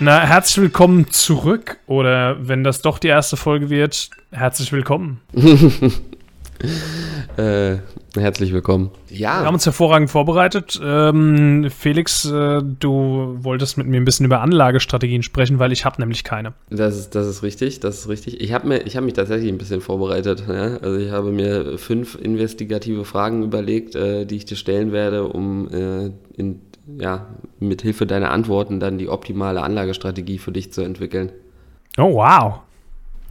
Na, herzlich willkommen zurück. Oder wenn das doch die erste Folge wird, herzlich willkommen. äh, herzlich willkommen. Ja. Wir haben uns hervorragend vorbereitet. Ähm, Felix, äh, du wolltest mit mir ein bisschen über Anlagestrategien sprechen, weil ich habe nämlich keine. Das ist, das ist richtig, das ist richtig. Ich habe hab mich tatsächlich ein bisschen vorbereitet. Ja? Also ich habe mir fünf investigative Fragen überlegt, äh, die ich dir stellen werde, um äh, in ja, mit Hilfe deiner Antworten dann die optimale Anlagestrategie für dich zu entwickeln. Oh, wow.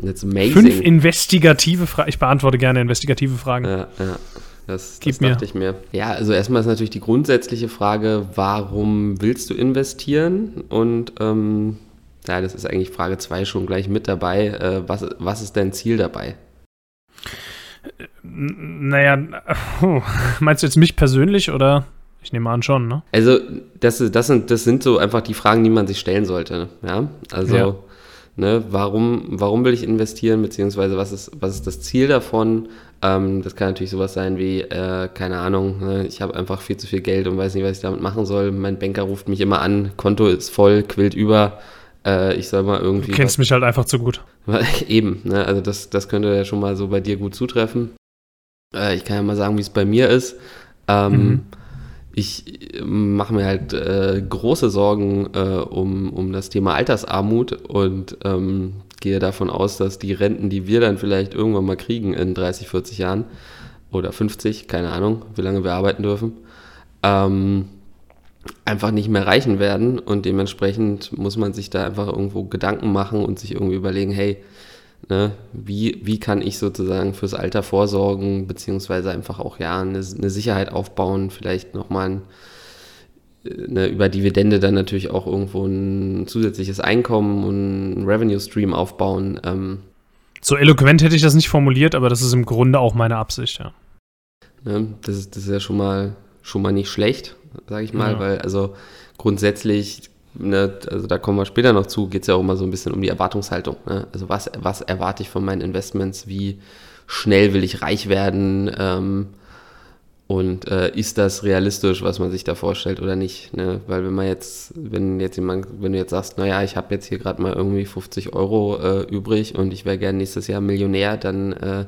That's amazing. Fünf investigative Fragen. Ich beantworte gerne investigative Fragen. Ja, ja. Das, Gib das dachte ich mir. Ja, also erstmal ist natürlich die grundsätzliche Frage, warum willst du investieren? Und ähm, ja, das ist eigentlich Frage 2 schon gleich mit dabei. Äh, was, was ist dein Ziel dabei? Naja, meinst du jetzt mich persönlich oder? Ich nehme an schon, ne? Also, das, das, sind, das sind so einfach die Fragen, die man sich stellen sollte. Ja, also, ja. Ne, warum, warum will ich investieren, beziehungsweise was ist, was ist das Ziel davon? Ähm, das kann natürlich sowas sein wie, äh, keine Ahnung, ne, ich habe einfach viel zu viel Geld und weiß nicht, was ich damit machen soll. Mein Banker ruft mich immer an, Konto ist voll, quillt über. Äh, ich soll mal irgendwie. Du kennst was, mich halt einfach zu gut. Eben, ne, also das, das könnte ja schon mal so bei dir gut zutreffen. Äh, ich kann ja mal sagen, wie es bei mir ist. Ähm, mhm ich äh, mache mir halt äh, große Sorgen äh, um, um das Thema Altersarmut und ähm, gehe davon aus, dass die Renten, die wir dann vielleicht irgendwann mal kriegen in 30, 40 Jahren oder 50, keine Ahnung, wie lange wir arbeiten dürfen, ähm, einfach nicht mehr reichen werden. Und dementsprechend muss man sich da einfach irgendwo Gedanken machen und sich irgendwie überlegen, hey, Ne? Wie, wie kann ich sozusagen fürs Alter vorsorgen, beziehungsweise einfach auch ja eine, eine Sicherheit aufbauen, vielleicht nochmal ein, ne, über Dividende dann natürlich auch irgendwo ein zusätzliches Einkommen und ein Revenue Stream aufbauen. Ähm. So eloquent hätte ich das nicht formuliert, aber das ist im Grunde auch meine Absicht, ja. Ne? Das, ist, das ist ja schon mal, schon mal nicht schlecht, sage ich mal, ja. weil also grundsätzlich ne, also da kommen wir später noch zu, geht es ja auch immer so ein bisschen um die Erwartungshaltung. Ne? Also was, was erwarte ich von meinen Investments, wie schnell will ich reich werden ähm, und äh, ist das realistisch, was man sich da vorstellt oder nicht? Ne? Weil wenn man jetzt, wenn jetzt jemand, wenn du jetzt sagst, naja, ich habe jetzt hier gerade mal irgendwie 50 Euro äh, übrig und ich wäre gerne nächstes Jahr Millionär, dann äh,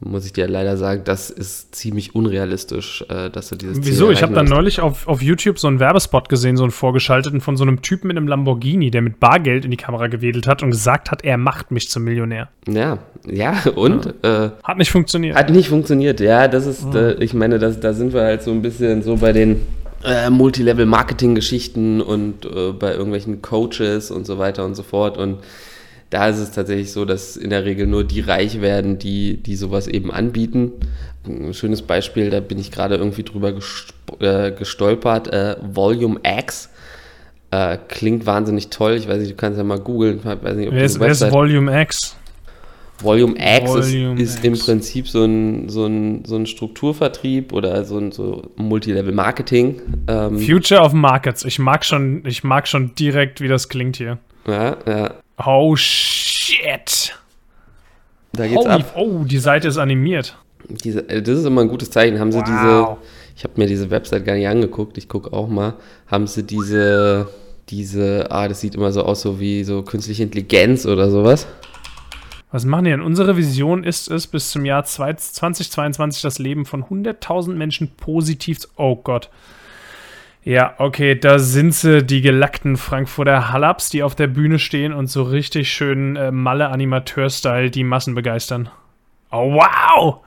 muss ich dir leider sagen, das ist ziemlich unrealistisch, äh, dass du dieses Wieso? ich habe dann neulich auf, auf YouTube so einen Werbespot gesehen, so einen vorgeschalteten von so einem Typen mit einem Lamborghini, der mit Bargeld in die Kamera gewedelt hat und gesagt hat, er macht mich zum Millionär. Ja, ja, und? Ja. Äh, hat nicht funktioniert. Hat nicht funktioniert, ja, das ist, oh. äh, ich meine, das, da sind wir halt so ein bisschen so bei den äh, Multilevel-Marketing-Geschichten und äh, bei irgendwelchen Coaches und so weiter und so fort und da ist es tatsächlich so, dass in der Regel nur die reich werden, die, die sowas eben anbieten. Ein schönes Beispiel, da bin ich gerade irgendwie drüber äh, gestolpert. Äh, Volume X äh, klingt wahnsinnig toll. Ich weiß nicht, du kannst ja mal googeln. Wer ist, wer ist Volume X? Volume X Volume ist, ist im Prinzip so ein, so, ein, so ein Strukturvertrieb oder so ein so Multilevel-Marketing. Ähm, Future of Markets. Ich mag, schon, ich mag schon direkt, wie das klingt hier. Ja, ja. Oh shit. Da geht's Holy, ab. Oh, die Seite ist animiert. Diese, äh, das ist immer ein gutes Zeichen. Haben sie wow. diese. Ich habe mir diese Website gar nicht angeguckt. Ich gucke auch mal. Haben sie diese. Diese. Ah, das sieht immer so aus, so wie so künstliche Intelligenz oder sowas. Was machen die denn? Unsere Vision ist es, bis zum Jahr 2022 das Leben von 100.000 Menschen positiv zu. Oh Gott. Ja, okay, da sind sie, die gelackten Frankfurter Hallaps, die auf der Bühne stehen und so richtig schön äh, Malle-Animateur-Style die Massen begeistern. Oh, wow!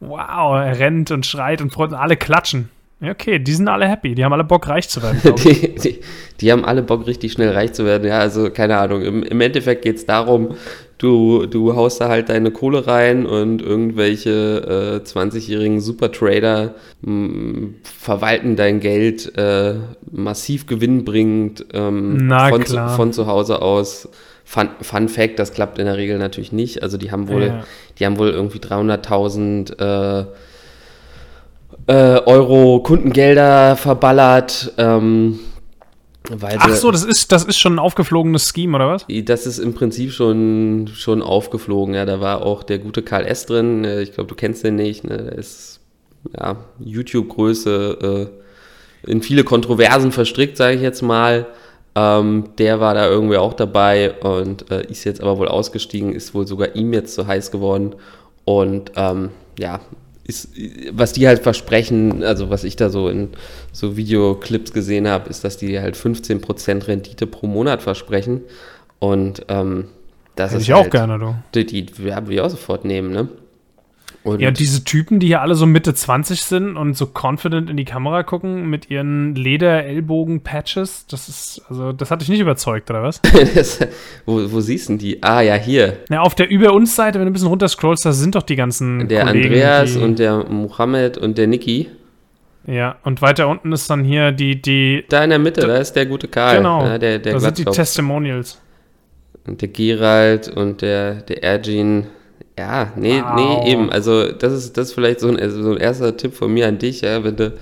Wow, er rennt und schreit und freut und alle klatschen. Ja, okay, die sind alle happy. Die haben alle Bock, reich zu werden. die, die, die, haben alle Bock, richtig schnell reich zu werden. Ja, also keine Ahnung. Im, im Endeffekt geht es darum, du, du haust da halt deine Kohle rein und irgendwelche äh, 20-jährigen Supertrader mh, verwalten dein Geld äh, massiv gewinnbringend ähm, von, von zu Hause aus. Fun, Fun, Fact, das klappt in der Regel natürlich nicht. Also die haben wohl, ja. die haben wohl irgendwie 300.000 äh, äh, Euro Kundengelder verballert. Ähm, Ach so, das ist, das ist schon ein aufgeflogenes Scheme, oder was? Das ist im Prinzip schon, schon aufgeflogen, ja. Da war auch der gute Karl S. drin. Äh, ich glaube, du kennst den nicht. Ne? Der ist ja, YouTube-Größe, äh, in viele Kontroversen verstrickt, sage ich jetzt mal. Ähm, der war da irgendwie auch dabei und äh, ist jetzt aber wohl ausgestiegen, ist wohl sogar ihm jetzt zu heiß geworden. Und ähm, ja, ist, was die halt versprechen, also was ich da so in so Videoclips gesehen habe, ist, dass die halt 15% Rendite pro Monat versprechen. Und ähm, das Hätte ist ich halt, auch gerne, du. Die, die werden wir auch sofort nehmen, ne? Und Ja, diese Typen, die hier alle so Mitte 20 sind und so confident in die Kamera gucken mit ihren Leder-Ellbogen-Patches, das ist, also, das hat dich nicht überzeugt, oder was? das, wo, wo siehst du die? Ah, ja, hier. Na, auf der Über uns Seite, wenn du ein bisschen runterscrollst, da sind doch die ganzen Der Kollegen, Andreas die, und der Mohammed und der Niki. Ja, und weiter unten ist dann hier die, die, Da in der Mitte, da, ist der gute Karl. genau, Ja, der der da sind die. Testimonials. Und der Gerald und der, der Ergin. Ja, nee, Wow. nee, eben. Also, das ist, das ist vielleicht so ein, also so ein erster Tipp von mir an dich, ja, wenn du,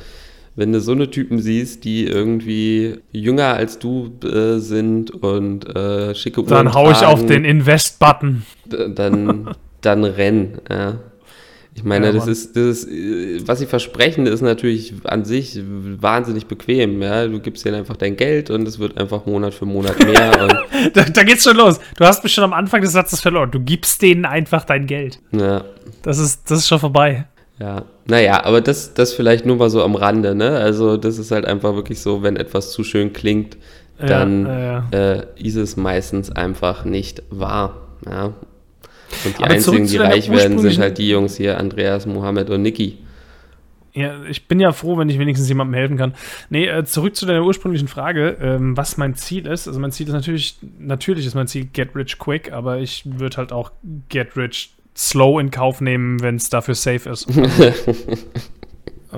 wenn du so eine Typen siehst, die irgendwie jünger als du äh, sind und äh, schicke Uhren Dann hau ich auf tragen, den Invest-Button. dann, dann renn. Ja. Ich meine, Ja, das ist, das ist, äh, was sie versprechen, ist natürlich an sich wahnsinnig bequem. Ja? Du gibst ihnen einfach dein Geld und es wird einfach Monat für Monat mehr. Da, da geht's schon los. Du hast mich schon am Anfang des Satzes verloren. Du gibst denen einfach dein Geld. ja, Das ist, das ist schon vorbei. ja. Naja, aber das, das vielleicht nur mal so am Rande. Ne? Also, das ist halt einfach wirklich so, wenn etwas zu schön klingt, dann Ja, ja, Äh, ist es meistens einfach nicht wahr. Ja? Und die Aber einzigen, die reich werden, sind halt die Jungs hier, Andreas, Mohammed und Niki. Ja, ich bin ja froh, wenn ich wenigstens jemandem helfen kann. Nee, äh, zurück zu deiner ursprünglichen Frage, ähm, was mein Ziel ist. Also mein Ziel ist natürlich, natürlich ist mein Ziel get rich quick, aber ich würde halt auch get rich slow in Kauf nehmen, wenn es dafür safe ist.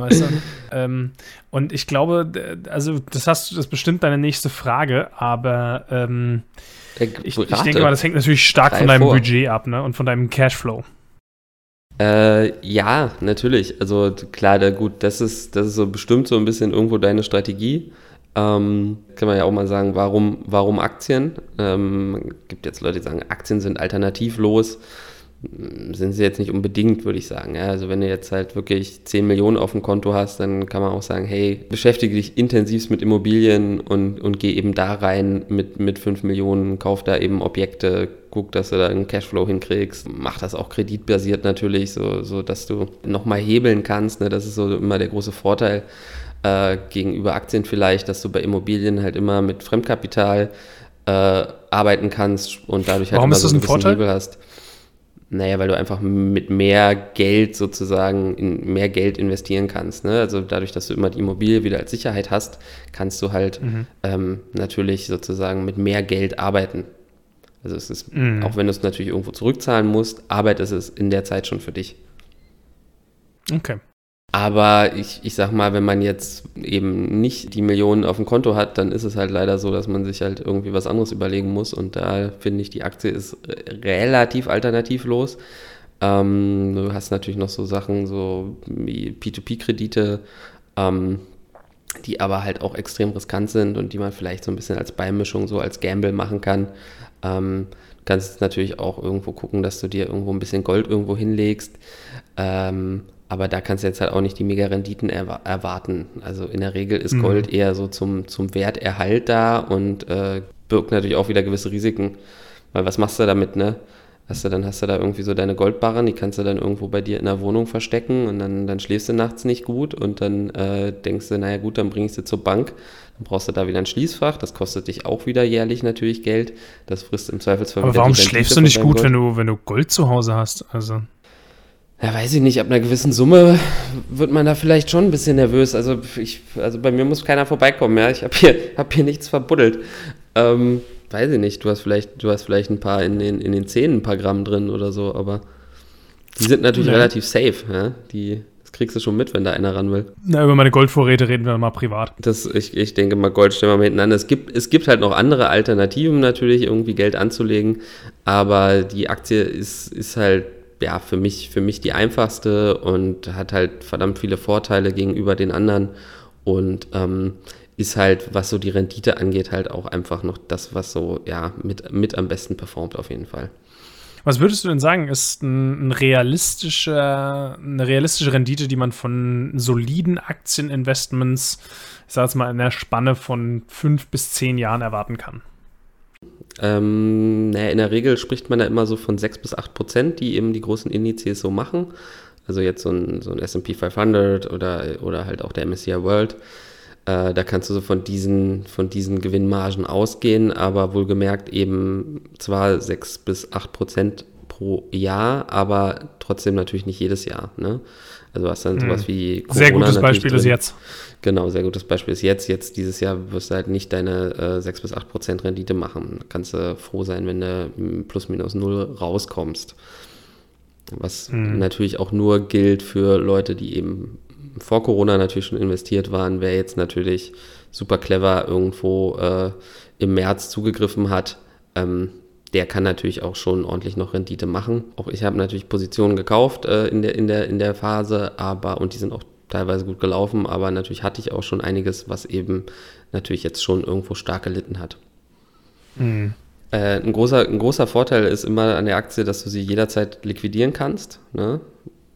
weißt du? ähm, und ich glaube, also das hast du, das ist bestimmt deine nächste Frage, aber ähm, Äh, ich, ich denke mal, das hängt natürlich stark Drei von deinem vor. Budget ab, ne? Und von deinem Cashflow. Äh, ja, natürlich. Also klar, da, gut, das ist, das ist so bestimmt so ein bisschen irgendwo deine Strategie. Ähm, kann man ja auch mal sagen, warum, warum Aktien? Ähm, gibt jetzt Leute, die sagen, Aktien sind alternativlos. Sind sie jetzt nicht unbedingt, würde ich sagen. Ja, also wenn du jetzt halt wirklich 10 Millionen auf dem Konto hast, dann kann man auch sagen, hey, beschäftige dich intensivst mit Immobilien und, und geh eben da rein mit, mit 5 Millionen, kauf da eben Objekte, guck, dass du da einen Cashflow hinkriegst. Mach das auch kreditbasiert natürlich, so, so dass du nochmal hebeln kannst. Ne? Das ist so immer der große Vorteil äh, gegenüber Aktien vielleicht, dass du bei Immobilien halt immer mit Fremdkapital äh, arbeiten kannst und dadurch halt Warum immer ist so das einen ein Vorteil? Hebel hast. Naja, weil du einfach mit mehr Geld sozusagen in mehr Geld investieren kannst. Ne? Also dadurch, dass du immer die Immobilie wieder als Sicherheit hast, kannst du halt Mhm. ähm, natürlich sozusagen mit mehr Geld arbeiten. Also es ist, Mhm. auch wenn du es natürlich irgendwo zurückzahlen musst, arbeitet es in der Zeit schon für dich. Okay. Aber ich, ich sag mal, wenn man jetzt eben nicht die Millionen auf dem Konto hat, dann ist es halt leider so, dass man sich halt irgendwie was anderes überlegen muss. Und da finde ich, die Aktie ist re- relativ alternativlos. Ähm, du hast natürlich noch so Sachen, so wie P2P-Kredite, ähm, die aber halt auch extrem riskant sind und die man vielleicht so ein bisschen als Beimischung, so als Gamble machen kann. Ähm, du kannst natürlich auch irgendwo gucken, dass du dir irgendwo ein bisschen Gold irgendwo hinlegst. Ähm, aber da kannst du jetzt halt auch nicht die mega Renditen erwa erwarten. Also in der Regel ist Mhm. Gold eher so zum, zum Werterhalt da und äh, birgt natürlich auch wieder gewisse Risiken. Weil was machst du damit, ne? Hast du, dann hast du da irgendwie so deine Goldbarren, die kannst du dann irgendwo bei dir in der Wohnung verstecken und dann, dann schläfst du nachts nicht gut und dann äh, denkst du, naja gut, dann bring ich sie zur Bank. Dann brauchst du da wieder ein Schließfach, das kostet dich auch wieder jährlich natürlich Geld. Das frisst im Zweifelsfall Aber warum schläfst du nicht gut, Gold. wenn du, wenn du Gold zu Hause hast? Also. Ja, weiß ich nicht, ab einer gewissen Summe wird man da vielleicht schon ein bisschen nervös. Also, ich, also bei mir muss keiner vorbeikommen, ja. Ich habe hier, hab hier nichts verbuddelt. Ähm, weiß ich nicht, du hast vielleicht, du hast vielleicht ein paar in den, in den Zähnen ein paar Gramm drin oder so, aber die sind natürlich Nee. relativ safe, ja. Die, das kriegst du schon mit, wenn da einer ran will. Na, über meine Goldvorräte reden wir mal privat. Das, ich, ich denke mal, Gold stellen wir mal hintereinander. Es gibt, es gibt halt noch andere Alternativen natürlich, irgendwie Geld anzulegen, aber die Aktie ist, ist halt ja, für mich, für mich die einfachste und hat halt verdammt viele Vorteile gegenüber den anderen und ähm, ist halt, was so die Rendite angeht, halt auch einfach noch das, was so, ja, mit, mit am besten performt auf jeden Fall. Was würdest du denn sagen, ist ein, ein realistischer, eine realistische Rendite, die man von soliden Aktieninvestments, ich jetzt mal, in der Spanne von fünf bis zehn Jahren erwarten kann? Ähm, naja, in der Regel spricht man da immer so von 6 bis 8 Prozent, die eben die großen Indizes so machen. Also jetzt so ein, so ein SP 500 oder, oder halt auch der MSCI World. Äh, da kannst du so von diesen, von diesen Gewinnmargen ausgehen, aber wohlgemerkt eben zwar 6 bis 8 Prozent pro Jahr, aber trotzdem natürlich nicht jedes Jahr. Ne? Also hast dann sowas hm. wie Corona Sehr gutes Beispiel drin. ist jetzt. Genau, sehr gutes Beispiel ist jetzt. Jetzt dieses Jahr wirst du halt nicht deine äh, 6 bis 8 Prozent Rendite machen. Kannst du froh sein, wenn du plus minus null rauskommst. Was mhm. natürlich auch nur gilt für Leute, die eben vor Corona natürlich schon investiert waren. Wer jetzt natürlich super clever irgendwo äh, im März zugegriffen hat, ähm, der kann natürlich auch schon ordentlich noch Rendite machen. Auch ich habe natürlich Positionen gekauft äh, in, der, in, der, in der Phase, aber und die sind auch teilweise gut gelaufen, aber natürlich hatte ich auch schon einiges, was eben natürlich jetzt schon irgendwo stark gelitten hat. Mhm. Äh, ein, großer, ein großer Vorteil ist immer an der Aktie, dass du sie jederzeit liquidieren kannst. Ne?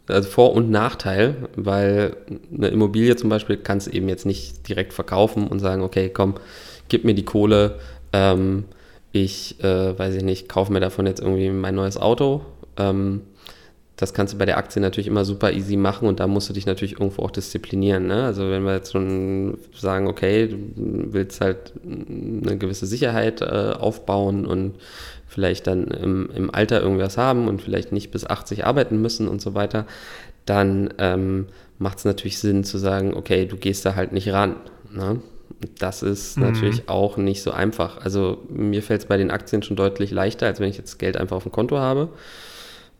Also Vor- und Nachteil, weil eine Immobilie zum Beispiel kannst du eben jetzt nicht direkt verkaufen und sagen, okay, komm, gib mir die Kohle, ähm, ich, äh, weiß ich nicht, kaufe mir davon jetzt irgendwie mein neues Auto. Ähm, das kannst du bei der Aktie natürlich immer super easy machen und da musst du dich natürlich irgendwo auch disziplinieren. Ne? Also wenn wir jetzt schon sagen, okay, du willst halt eine gewisse Sicherheit äh, aufbauen und vielleicht dann im, im, Alter irgendwas haben und vielleicht nicht bis 80 arbeiten müssen und so weiter, dann ähm, macht es natürlich Sinn zu sagen, okay, du gehst da halt nicht ran. Ne? Das ist mhm. natürlich auch nicht so einfach. Also mir fällt es bei den Aktien schon deutlich leichter, als wenn ich jetzt Geld einfach auf dem Konto habe.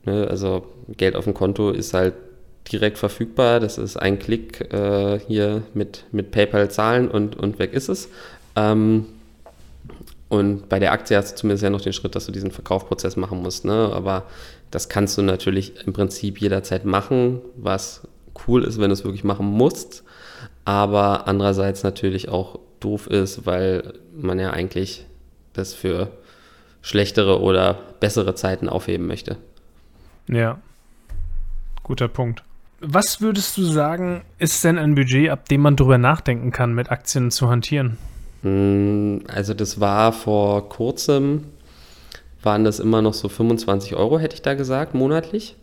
Ne, also Geld auf dem Konto ist halt direkt verfügbar. Das ist ein Klick äh, hier mit, mit PayPal zahlen und, und weg ist es. Ähm, und bei der Aktie hast du zumindest ja noch den Schritt, dass du diesen Verkaufprozess machen musst. Ne? Aber das kannst du natürlich im Prinzip jederzeit machen, was cool ist, wenn du es wirklich machen musst. Aber andererseits natürlich auch doof ist, weil man ja eigentlich das für schlechtere oder bessere Zeiten aufheben möchte. Ja, guter Punkt. Was würdest du sagen, ist denn ein Budget, ab dem man drüber nachdenken kann, mit Aktien zu hantieren? Hm, also das war vor kurzem, waren das immer noch so 25 Euro, hätte ich da gesagt, monatlich.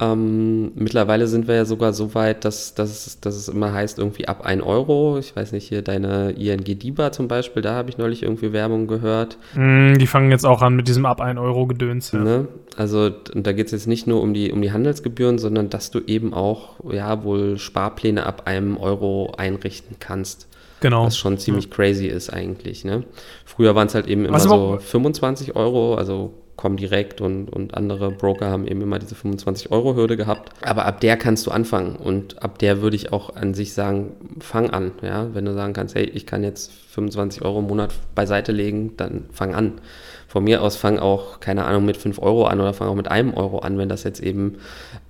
Ähm, mittlerweile sind wir ja sogar so weit, dass, dass, dass es immer heißt, irgendwie ab 1 Euro. Ich weiß nicht, hier deine ING DIBA zum Beispiel, da habe ich neulich irgendwie Werbung gehört. Mm, die fangen jetzt auch an mit diesem ab 1 Euro Gedöns. Ja. Ne? Also da geht es jetzt nicht nur um die, um die Handelsgebühren, sondern dass du eben auch ja wohl Sparpläne ab einem Euro einrichten kannst. Genau. Was schon ziemlich ja. crazy ist eigentlich. Ne? Früher waren es halt eben immer so 25 Euro, also Comdirect und, und andere Broker haben eben immer diese 25-Euro-Hürde gehabt. Aber ab der kannst du anfangen und ab der würde ich auch an sich sagen, fang an. Ja? Wenn du sagen kannst, hey, ich kann jetzt 25 Euro im Monat beiseite legen, dann fang an. Von mir aus fang auch, keine Ahnung, mit 5 Euro an oder fang auch mit einem Euro an, wenn das jetzt eben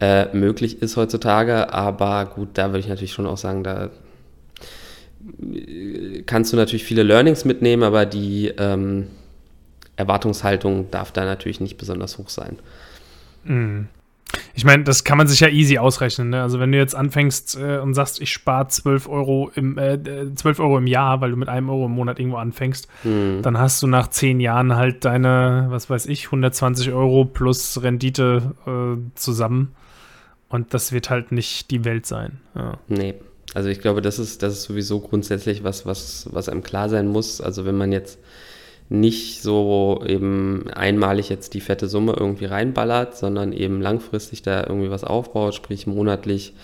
äh, möglich ist heutzutage. Aber gut, da würde ich natürlich schon auch sagen, da kannst du natürlich viele Learnings mitnehmen, aber die ähm, Erwartungshaltung darf da natürlich nicht besonders hoch sein. Mhm. Ich meine, das kann man sich ja easy ausrechnen. Ne? Also wenn du jetzt anfängst äh, und sagst, ich spare 12 Euro, im, äh, 12 Euro im Jahr, weil du mit einem Euro im Monat irgendwo anfängst, mhm. dann hast du nach 10 Jahren halt deine, was weiß ich, 120 Euro plus Rendite äh, zusammen. Und das wird halt nicht die Welt sein. Ja. Nee. Also ich glaube, das ist, das ist sowieso grundsätzlich was, was, was einem klar sein muss. Also wenn man jetzt nicht so eben einmalig jetzt die fette Summe irgendwie reinballert, sondern eben langfristig da irgendwie was aufbaut, sprich monatlich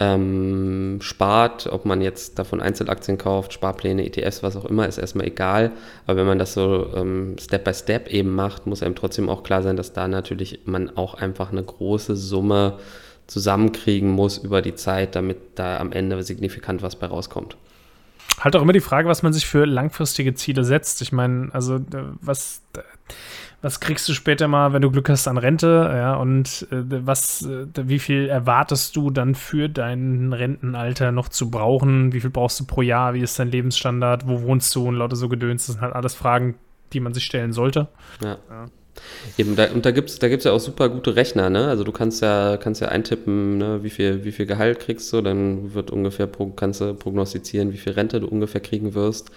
ähm, spart, ob man jetzt davon Einzelaktien kauft, Sparpläne, ETFs, was auch immer, ist erstmal egal. Aber wenn man das so ähm, Step by Step eben macht, muss einem trotzdem auch klar sein, dass da natürlich man auch einfach eine große Summe zusammenkriegen muss über die Zeit, damit da am Ende signifikant was bei rauskommt. Halt auch immer die Frage, was man sich für langfristige Ziele setzt. Ich meine, also was, was kriegst du später mal, wenn du Glück hast, an Rente? Ja, und äh, was, äh, wie viel erwartest du dann für dein Rentenalter noch zu brauchen? Wie viel brauchst du pro Jahr? Wie ist dein Lebensstandard? Wo wohnst du? Und lauter so Gedöns. Das sind halt alles Fragen, die man sich stellen sollte. Ja. ja. Eben, da, und da gibt es da gibt's ja auch super gute Rechner, ne? Also du kannst ja, kannst ja eintippen, ne, wie viel, wie viel Gehalt kriegst du, dann wird ungefähr pro, kannst du prognostizieren, wie viel Rente du ungefähr kriegen wirst.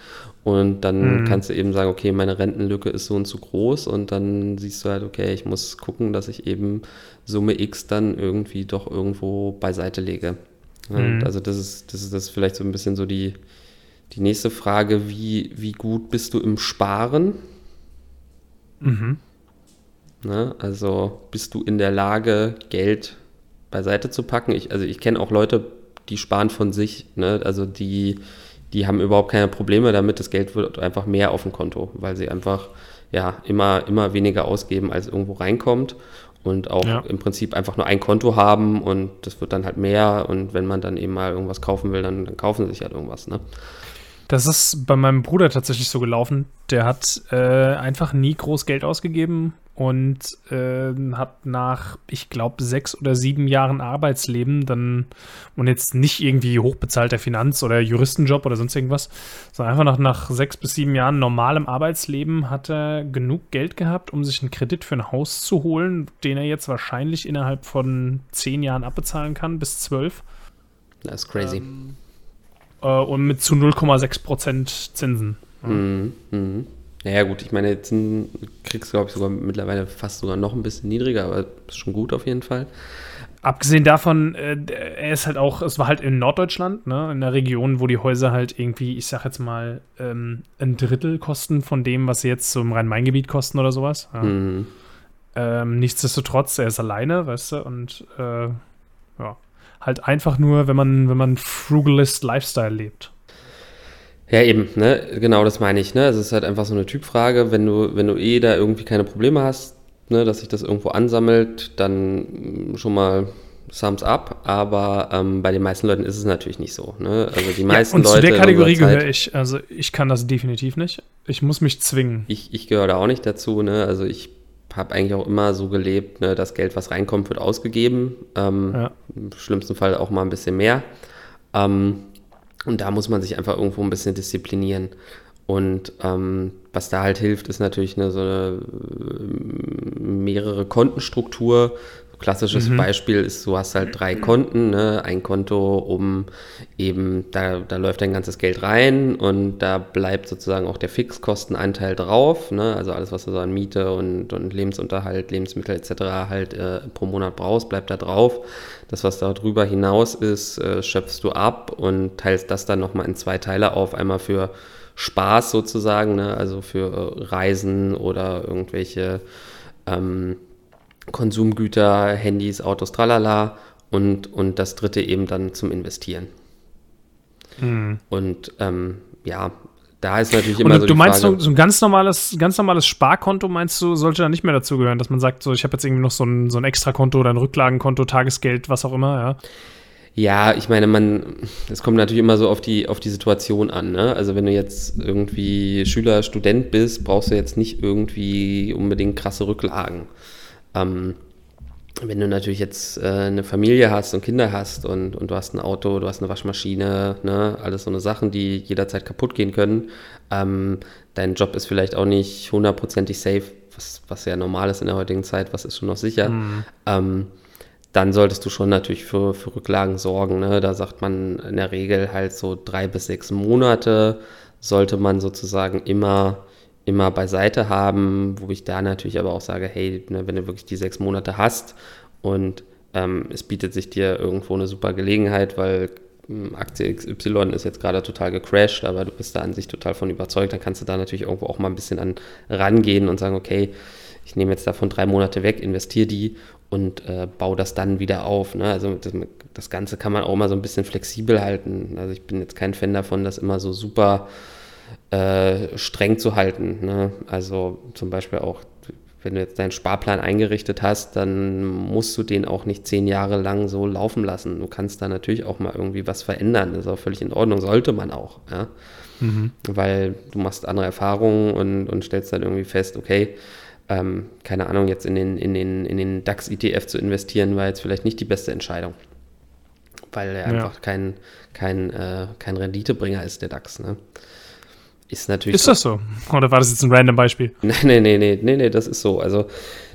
Und dann mhm. kannst du eben sagen, okay, meine Rentenlücke ist so und so groß und dann siehst du halt, okay, ich muss gucken, dass ich eben Summe X dann irgendwie doch irgendwo beiseite lege. Mhm. Also das ist, das ist das vielleicht so ein bisschen so die, die nächste Frage, wie, wie gut bist du im Sparen? Mhm. Ne? Also bist du in der Lage, Geld beiseite zu packen? Ich, also ich kenne auch Leute, die sparen von sich. Ne? Also die, die haben überhaupt keine Probleme damit. Das Geld wird einfach mehr auf dem Konto, weil sie einfach ja immer, immer weniger ausgeben, als irgendwo reinkommt. Und auch ja. im Prinzip einfach nur ein Konto haben und das wird dann halt mehr. Und wenn man dann eben mal irgendwas kaufen will, dann, dann kaufen sie sich halt irgendwas. Ne? Das ist bei meinem Bruder tatsächlich so gelaufen. Der hat äh, einfach nie groß Geld ausgegeben und äh, hat nach, ich glaube, sechs oder sieben Jahren Arbeitsleben dann und jetzt nicht irgendwie hochbezahlter Finanz- oder Juristenjob oder sonst irgendwas, sondern einfach nach, nach sechs bis sieben Jahren normalem Arbeitsleben hat er genug Geld gehabt, um sich einen Kredit für ein Haus zu holen, den er jetzt wahrscheinlich innerhalb von zehn Jahren abbezahlen kann, bis zwölf. Das ist crazy. Ähm, äh, und mit zu 0,6% Zinsen. Mhm. Mhm. Naja, gut, ich meine, jetzt kriegst du, glaube ich, sogar mittlerweile fast sogar noch ein bisschen niedriger, aber ist schon gut auf jeden Fall. Abgesehen davon, äh, er ist halt auch, es war halt in Norddeutschland, ne, in der Region, wo die Häuser halt irgendwie, ich sag jetzt mal, ähm, ein Drittel kosten von dem, was sie jetzt so im Rhein-Main-Gebiet kosten oder sowas. Ja. Mhm. Ähm, nichtsdestotrotz, er ist alleine, weißt du, und äh, halt einfach nur, wenn man, wenn man Frugalist Lifestyle lebt. Ja, eben, ne? Genau, das meine ich, ne? Es ist halt einfach so eine Typfrage, wenn du, wenn du eh da irgendwie keine Probleme hast, ne, dass sich das irgendwo ansammelt, dann schon mal Thumbs up, aber ähm, bei den meisten Leuten ist es natürlich nicht so. Ne? Also die meisten ja, und Leute. Zu der Kategorie gehöre ich. Also ich kann das definitiv nicht. Ich muss mich zwingen. Ich, ich gehöre da auch nicht dazu. Ne? Also ich habe eigentlich auch immer so gelebt, ne? das Geld, was reinkommt, wird ausgegeben. Ähm, ja. Im schlimmsten Fall auch mal ein bisschen mehr. Ähm, und da muss man sich einfach irgendwo ein bisschen disziplinieren. Und ähm, was da halt hilft, ist natürlich eine, so eine äh, mehrere Kontenstruktur, Klassisches mhm. Beispiel ist, du hast halt drei Konten, ne? ein Konto, um eben, da, da läuft dein ganzes Geld rein und da bleibt sozusagen auch der Fixkostenanteil drauf, ne? also alles, was du so an Miete und, und Lebensunterhalt, Lebensmittel etc. halt äh, pro Monat brauchst, bleibt da drauf. Das, was darüber hinaus ist, äh, schöpfst du ab und teilst das dann nochmal in zwei Teile auf, einmal für Spaß sozusagen, ne? also für äh, Reisen oder irgendwelche ähm, Konsumgüter, Handys, Autos, tralala und, und das dritte eben dann zum Investieren. Mhm. Und ähm, ja, da ist natürlich immer und so du meinst Frage, so, ein ganz normales, ganz normales Sparkonto, meinst du, sollte da nicht mehr dazugehören, dass man sagt, so ich habe jetzt irgendwie noch so ein, so ein Extrakonto oder ein Rücklagenkonto, Tagesgeld, was auch immer, ja? Ja, ich meine, man, es kommt natürlich immer so auf die, auf die Situation an. Ne? Also wenn du jetzt irgendwie Schüler, Student bist, brauchst du jetzt nicht irgendwie unbedingt krasse Rücklagen. Ähm, wenn du natürlich jetzt äh, eine Familie hast und Kinder hast und, und du hast ein Auto, du hast eine Waschmaschine, ne, alles so eine Sachen, die jederzeit kaputt gehen können, ähm, dein Job ist vielleicht auch nicht hundertprozentig safe, was, was ja normal ist in der heutigen Zeit, was ist schon noch sicher, mhm. ähm, dann solltest du schon natürlich für, für Rücklagen sorgen. Ne? Da sagt man in der Regel halt so drei bis sechs Monate sollte man sozusagen immer immer beiseite haben, wo ich da natürlich aber auch sage, hey, ne, wenn du wirklich die sechs Monate hast und ähm, es bietet sich dir irgendwo eine super Gelegenheit, weil ähm, Aktie XY ist jetzt gerade total gecrashed, aber du bist da an sich total von überzeugt, dann kannst du da natürlich irgendwo auch mal ein bisschen an rangehen und sagen, okay, ich nehme jetzt davon drei Monate weg, investiere die und äh, baue das dann wieder auf. Ne? Also das, das, Ganze kann man auch mal so ein bisschen flexibel halten. Also ich bin jetzt kein Fan davon, das immer so super äh, streng zu halten. Ne? Also zum Beispiel auch, wenn du jetzt deinen Sparplan eingerichtet hast, dann musst du den auch nicht zehn Jahre lang so laufen lassen. Du kannst da natürlich auch mal irgendwie was verändern. Das ist auch völlig in Ordnung, sollte man auch. Ja? Mhm. Weil du machst andere Erfahrungen und, und stellst dann irgendwie fest, okay, ähm, keine Ahnung, jetzt in den, in den, in den DAX-ETF zu investieren, war jetzt vielleicht nicht die beste Entscheidung. Weil er ja. einfach kein, kein, äh, kein Renditebringer ist, der DAX. Ne? Ist natürlich. Ist das so? Oder war das jetzt ein random Beispiel? Nee, nee, nee, nee, nee, nee, das ist so. Also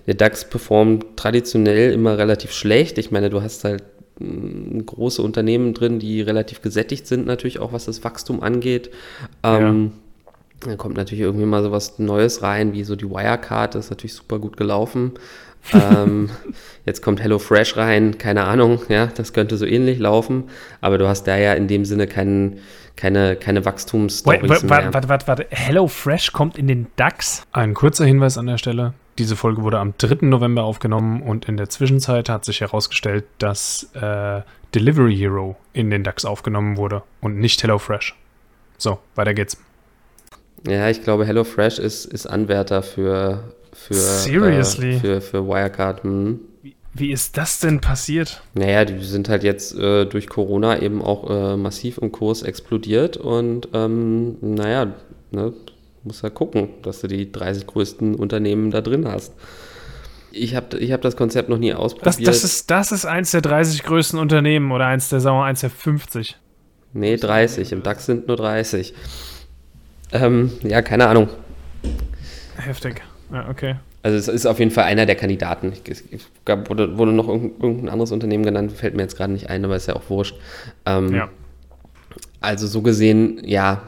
der DAX performt traditionell immer relativ schlecht. Ich meine, du hast halt mh, große Unternehmen drin, die relativ gesättigt sind, natürlich auch was das Wachstum angeht. Ähm, ja. Dann kommt natürlich irgendwie mal so was Neues rein, wie so die Wirecard, das ist natürlich super gut gelaufen. ähm, jetzt kommt HelloFresh rein, keine Ahnung, ja, das könnte so ähnlich laufen, aber du hast da ja in dem Sinne keinen keine, keine Wachstumsstories wait, wait, Warte, warte, warte. HelloFresh kommt in den DAX? Ein kurzer Hinweis an der Stelle. Diese Folge wurde am 3. November aufgenommen und in der Zwischenzeit hat sich herausgestellt, dass äh, Delivery Hero in den DAX aufgenommen wurde und nicht HelloFresh. So, weiter geht's. Ja, ich glaube, HelloFresh ist, ist Anwärter für, für, Seriously? Äh, für, für Wirecard. Hm. Wie ist das denn passiert? Naja, die sind halt jetzt äh, durch Corona eben auch äh, massiv im Kurs explodiert und ähm, naja, ne, muss ja gucken, dass du die 30 größten Unternehmen da drin hast. Ich habe ich hab das Konzept noch nie ausprobiert. Das, das, ist, das ist eins der 30 größten Unternehmen oder eins der, sagen wir, eins der 50. Nee, 30. Im DAX sind nur 30. Ähm, ja, keine Ahnung. Heftig. Ja, okay. Also es ist auf jeden Fall einer der Kandidaten. Es gab, wurde, wurde noch irgendein anderes Unternehmen genannt, fällt mir jetzt gerade nicht ein, aber ist ja auch wurscht. Ähm, ja. Also so gesehen, ja,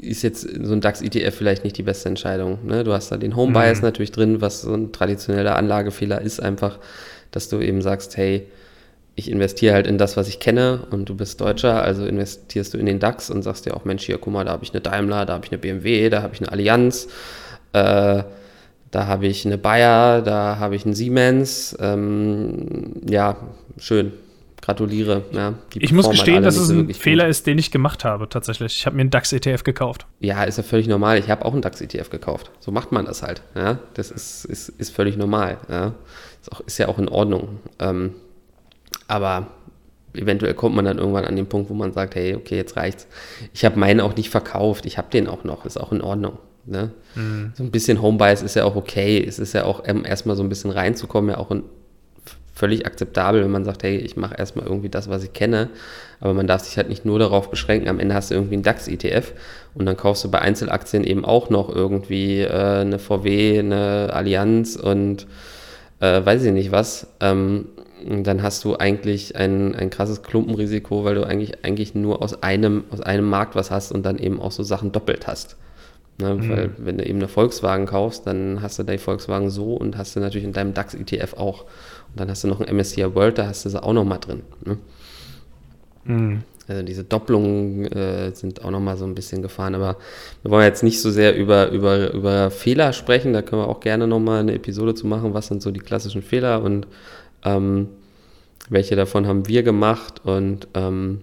ist jetzt so ein DAX-ETF vielleicht nicht die beste Entscheidung. Ne? Du hast da den Home-Bias mhm. natürlich drin, was so ein traditioneller Anlagefehler ist, einfach, dass du eben sagst, hey, ich investiere halt in das, was ich kenne und du bist Deutscher, also investierst du in den DAX und sagst dir auch, Mensch, hier, guck mal, da habe ich eine Daimler, da habe ich eine BMW, da habe ich eine Allianz, äh, da habe ich eine Bayer, da habe ich einen Siemens. Ähm, ja, schön. Gratuliere. Ja, ich muss gestehen, dass es ein Fehler gut. ist, den ich gemacht habe, tatsächlich. Ich habe mir einen DAX-ETF gekauft. Ja, ist ja völlig normal. Ich habe auch einen DAX-ETF gekauft. So macht man das halt. Ja? Das ist, ist, ist völlig normal. Ja? Ist, auch, ist ja auch in Ordnung. Ähm, aber eventuell kommt man dann irgendwann an den Punkt, wo man sagt, hey, okay, jetzt reicht's. Ich habe meinen auch nicht verkauft. Ich habe den auch noch. Ist auch in Ordnung. Ne? Mhm. So ein bisschen Homebias ist ja auch okay. Es ist ja auch ähm, erstmal so ein bisschen reinzukommen, ja auch ein, völlig akzeptabel, wenn man sagt, hey, ich mache erstmal irgendwie das, was ich kenne. Aber man darf sich halt nicht nur darauf beschränken. Am Ende hast du irgendwie einen DAX-ETF und dann kaufst du bei Einzelaktien eben auch noch irgendwie äh, eine VW, eine Allianz und äh, weiß ich nicht was. Ähm, dann hast du eigentlich ein, ein krasses Klumpenrisiko, weil du eigentlich, eigentlich nur aus einem, aus einem Markt was hast und dann eben auch so Sachen doppelt hast. Ne, mhm. Weil wenn du eben eine Volkswagen kaufst, dann hast du deinen Volkswagen so und hast du natürlich in deinem DAX-ETF auch. Und dann hast du noch ein MSCI World, da hast du sie auch noch mal drin. Ne? Mhm. Also diese Doppelungen äh, sind auch noch mal so ein bisschen gefahren. Aber wir wollen jetzt nicht so sehr über, über, über Fehler sprechen. Da können wir auch gerne noch mal eine Episode zu machen. Was sind so die klassischen Fehler und ähm, welche davon haben wir gemacht und ähm,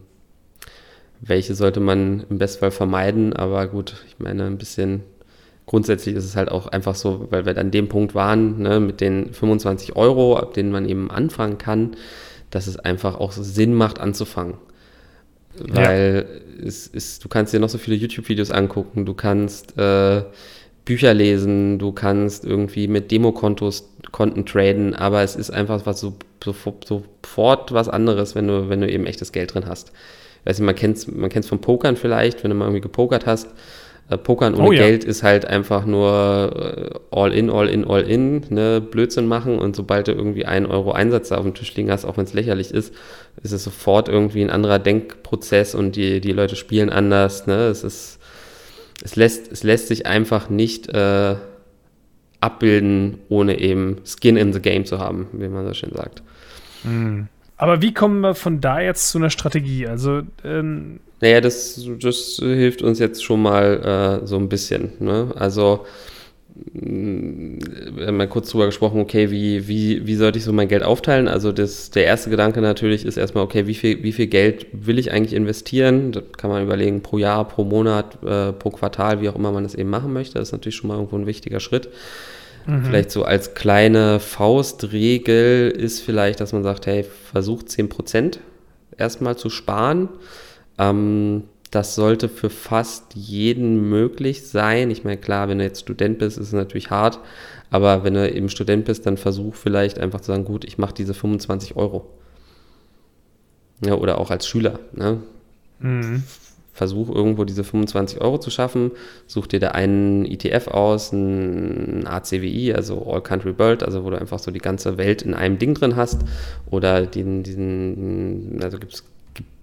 welche sollte man im Bestfall vermeiden. Aber gut, ich meine, ein bisschen grundsätzlich ist es halt auch einfach so, weil wir an dem Punkt waren, ne, mit den 25 Euro, ab denen man eben anfangen kann, dass es einfach auch so Sinn macht, anzufangen. Weil ja. es ist, du kannst dir noch so viele YouTube-Videos angucken, du kannst äh, Bücher lesen, du kannst irgendwie mit Demokontos Konten traden, aber es ist einfach was so, so, sofort was anderes, wenn du, wenn du eben echtes Geld drin hast weiß nicht, man kennt es man kennt's vom Pokern vielleicht, wenn du mal irgendwie gepokert hast. Äh, Pokern ohne oh, ja. Geld ist halt einfach nur äh, all in, all in, all in, ne, Blödsinn machen und sobald du irgendwie einen Euro Einsatz da auf dem Tisch liegen hast, auch wenn es lächerlich ist, ist es sofort irgendwie ein anderer Denkprozess und die, die Leute spielen anders, ne, es ist, es lässt, es lässt sich einfach nicht äh, abbilden, ohne eben Skin in the Game zu haben, wie man so schön sagt. Mhm. Aber wie kommen wir von da jetzt zu einer Strategie? Also, ähm naja, das, das hilft uns jetzt schon mal äh, so ein bisschen. Ne? Also, mm, wir haben mal kurz drüber gesprochen, okay, wie, wie, wie sollte ich so mein Geld aufteilen? Also das, der erste Gedanke natürlich ist erstmal, okay, wie viel, wie viel Geld will ich eigentlich investieren? Das kann man überlegen, pro Jahr, pro Monat, äh, pro Quartal, wie auch immer man das eben machen möchte. Das ist natürlich schon mal irgendwo ein wichtiger Schritt. Mhm. Vielleicht so als kleine Faustregel ist vielleicht, dass man sagt, hey, versucht 10% erstmal zu sparen. Ähm, das sollte für fast jeden möglich sein. Ich meine, klar, wenn du jetzt Student bist, ist es natürlich hart. Aber wenn du eben Student bist, dann versuch vielleicht einfach zu sagen, gut, ich mache diese 25 Euro. Ja, oder auch als Schüler. Ne? Mhm. Versuch irgendwo diese 25 Euro zu schaffen, such dir da einen ETF aus, ein ACWI, also All Country World, also wo du einfach so die ganze Welt in einem Ding drin hast. Oder den, diesen, also gibt's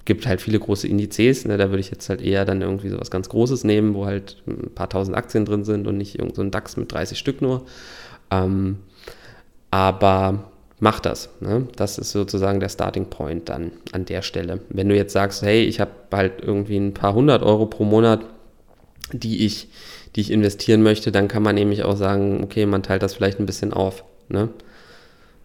gibt halt viele große Indizes, ne, da würde ich jetzt halt eher dann irgendwie so was ganz Großes nehmen, wo halt ein paar tausend Aktien drin sind und nicht irgend so DAX mit 30 Stück nur. Ähm, aber mach das. Ne? Das ist sozusagen der Starting Point dann an der Stelle. Wenn du jetzt sagst, hey, ich habe halt irgendwie ein paar hundert Euro pro Monat, die ich, die ich investieren möchte, dann kann man nämlich auch sagen, okay, man teilt das vielleicht ein bisschen auf. Ne?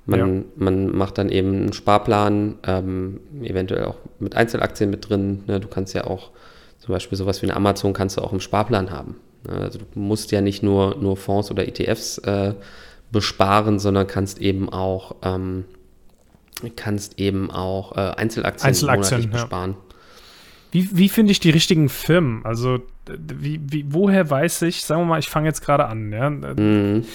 Man, ja. man macht dann eben einen Sparplan, ähm, eventuell auch mit Einzelaktien mit drin. Ne? Du kannst ja auch zum Beispiel sowas wie eine Amazon kannst du auch im Sparplan haben. Also du musst ja nicht nur, nur Fonds oder ETFs äh, besparen, sondern kannst eben auch, ähm, kannst eben auch äh, Einzelaktien, Einzelaktien besparen. Ja. Wie, wie finde ich die richtigen Firmen? Also, wie, wie, woher weiß ich, sagen wir mal, ich fange jetzt gerade an, ja? Mhm.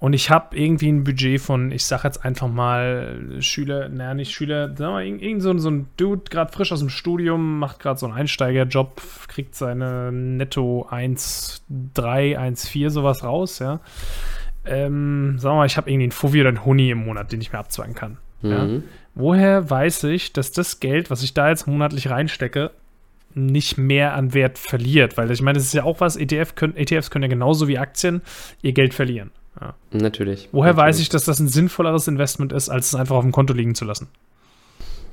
Und ich habe irgendwie ein Budget von, ich sag jetzt einfach mal, Schüler, naja, nicht Schüler, sagen wir mal, irgend so, so ein Dude, gerade frisch aus dem Studium, macht gerade so einen Einsteigerjob, kriegt seine Netto 1,3, 1,4 sowas raus, ja ähm, sagen wir mal, ich habe irgendwie einen Fuffi oder einen Huni im Monat, den ich mir abzweigen kann. Mhm. Ja? Woher weiß ich, dass das Geld, was ich da jetzt monatlich reinstecke, nicht mehr an Wert verliert? Weil ich meine, das ist ja auch was, ETF können, ETFs können ja genauso wie Aktien ihr Geld verlieren. Ja. Natürlich. Woher natürlich. weiß ich, dass das ein sinnvolleres Investment ist, als es einfach auf dem Konto liegen zu lassen?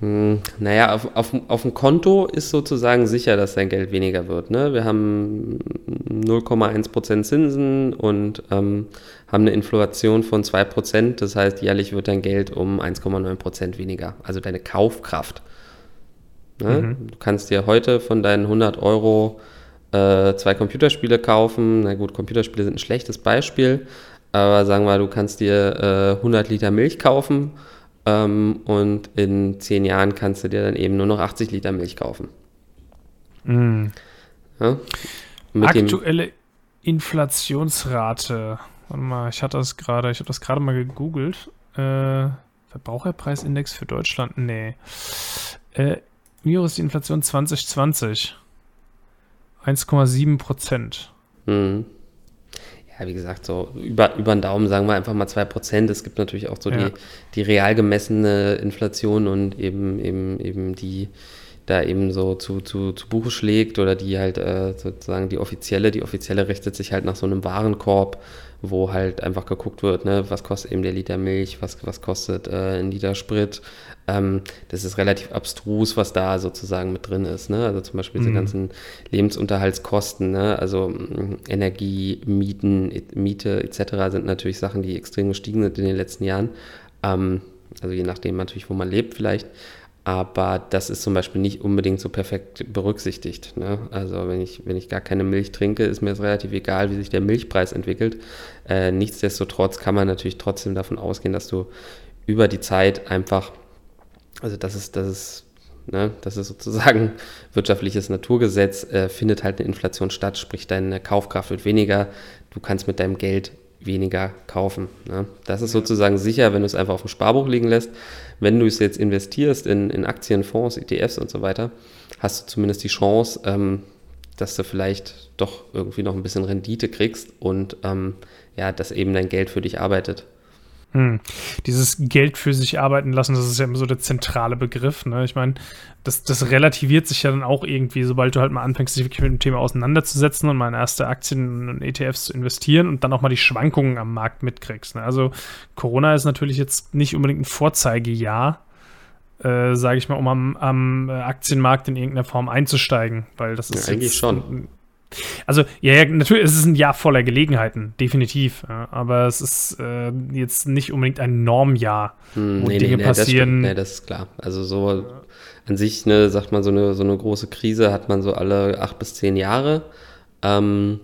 Hm, naja, auf, auf, auf dem Konto ist sozusagen sicher, dass dein Geld weniger wird. Ne? Wir haben 0,1% Zinsen und ähm, haben eine Inflation von 2%. Das heißt, jährlich wird dein Geld um 1,9% weniger. Also deine Kaufkraft. Ne? Mhm. Du kannst dir heute von deinen 100 Euro äh, zwei Computerspiele kaufen. Na gut, Computerspiele sind ein schlechtes Beispiel. Aber sagen wir, du kannst dir äh, 100 Liter Milch kaufen ähm, und in zehn Jahren kannst du dir dann eben nur noch 80 Liter Milch kaufen. Mm. Ja? Aktuelle Inflationsrate. Warte mal, ich hatte das gerade, ich habe das gerade mal gegoogelt. Äh, Verbraucherpreisindex für Deutschland? Nee. Äh, wie hoch ist die Inflation 2020? 1,7 Prozent. Mhm ja, wie gesagt, so über, über den Daumen sagen wir einfach mal 2%. Es gibt natürlich auch so ja. die, die real gemessene Inflation und eben, eben, eben die da eben so zu, zu, zu Buche schlägt oder die halt äh, sozusagen die offizielle, die offizielle richtet sich halt nach so einem Warenkorb wo halt einfach geguckt wird, ne, was kostet eben der Liter Milch, was, was kostet äh, ein Liter Sprit. Ähm, das ist relativ abstrus, was da sozusagen mit drin ist. Ne? Also zum Beispiel mhm. diese ganzen Lebensunterhaltskosten, ne? also mm, Energie, Mieten, Miete etc. sind natürlich Sachen, die extrem gestiegen sind in den letzten Jahren. Ähm, also je nachdem natürlich, wo man lebt vielleicht. Aber das ist zum Beispiel nicht unbedingt so perfekt berücksichtigt. Ne? Also wenn ich, wenn ich gar keine Milch trinke, ist mir es relativ egal, wie sich der Milchpreis entwickelt. Äh, nichtsdestotrotz kann man natürlich trotzdem davon ausgehen, dass du über die Zeit einfach, also das ist, das ist, ne, das ist sozusagen wirtschaftliches Naturgesetz, äh, findet halt eine Inflation statt, sprich deine Kaufkraft wird weniger, du kannst mit deinem Geld weniger kaufen. Ne? Das ist sozusagen sicher, wenn du es einfach auf dem Sparbuch liegen lässt. Wenn du es jetzt investierst in, in Aktien, Fonds, ETFs und so weiter, hast du zumindest die Chance, ähm, dass du vielleicht doch irgendwie noch ein bisschen Rendite kriegst und ähm, ja, dass eben dein Geld für dich arbeitet. Hm. Dieses Geld für sich arbeiten lassen, das ist ja immer so der zentrale Begriff. Ne? Ich meine, das, das relativiert sich ja dann auch irgendwie, sobald du halt mal anfängst, dich wirklich mit dem Thema auseinanderzusetzen und mal in erste Aktien und ETFs zu investieren und dann auch mal die Schwankungen am Markt mitkriegst. Ne? Also Corona ist natürlich jetzt nicht unbedingt ein Vorzeigejahr, äh, sage ich mal, um am, am, Aktienmarkt in irgendeiner Form einzusteigen, weil das ist ja, eigentlich schon. Also, ja, ja, natürlich, es ist ein Jahr voller Gelegenheiten, definitiv. Ja, aber es ist äh, jetzt nicht unbedingt ein Normjahr, hm, wo nee, Dinge nee, passieren. Das nee, das ist klar. Also so an sich, ne, sagt man, so eine, so eine große Krise hat man so alle acht bis zehn Jahre. Ähm,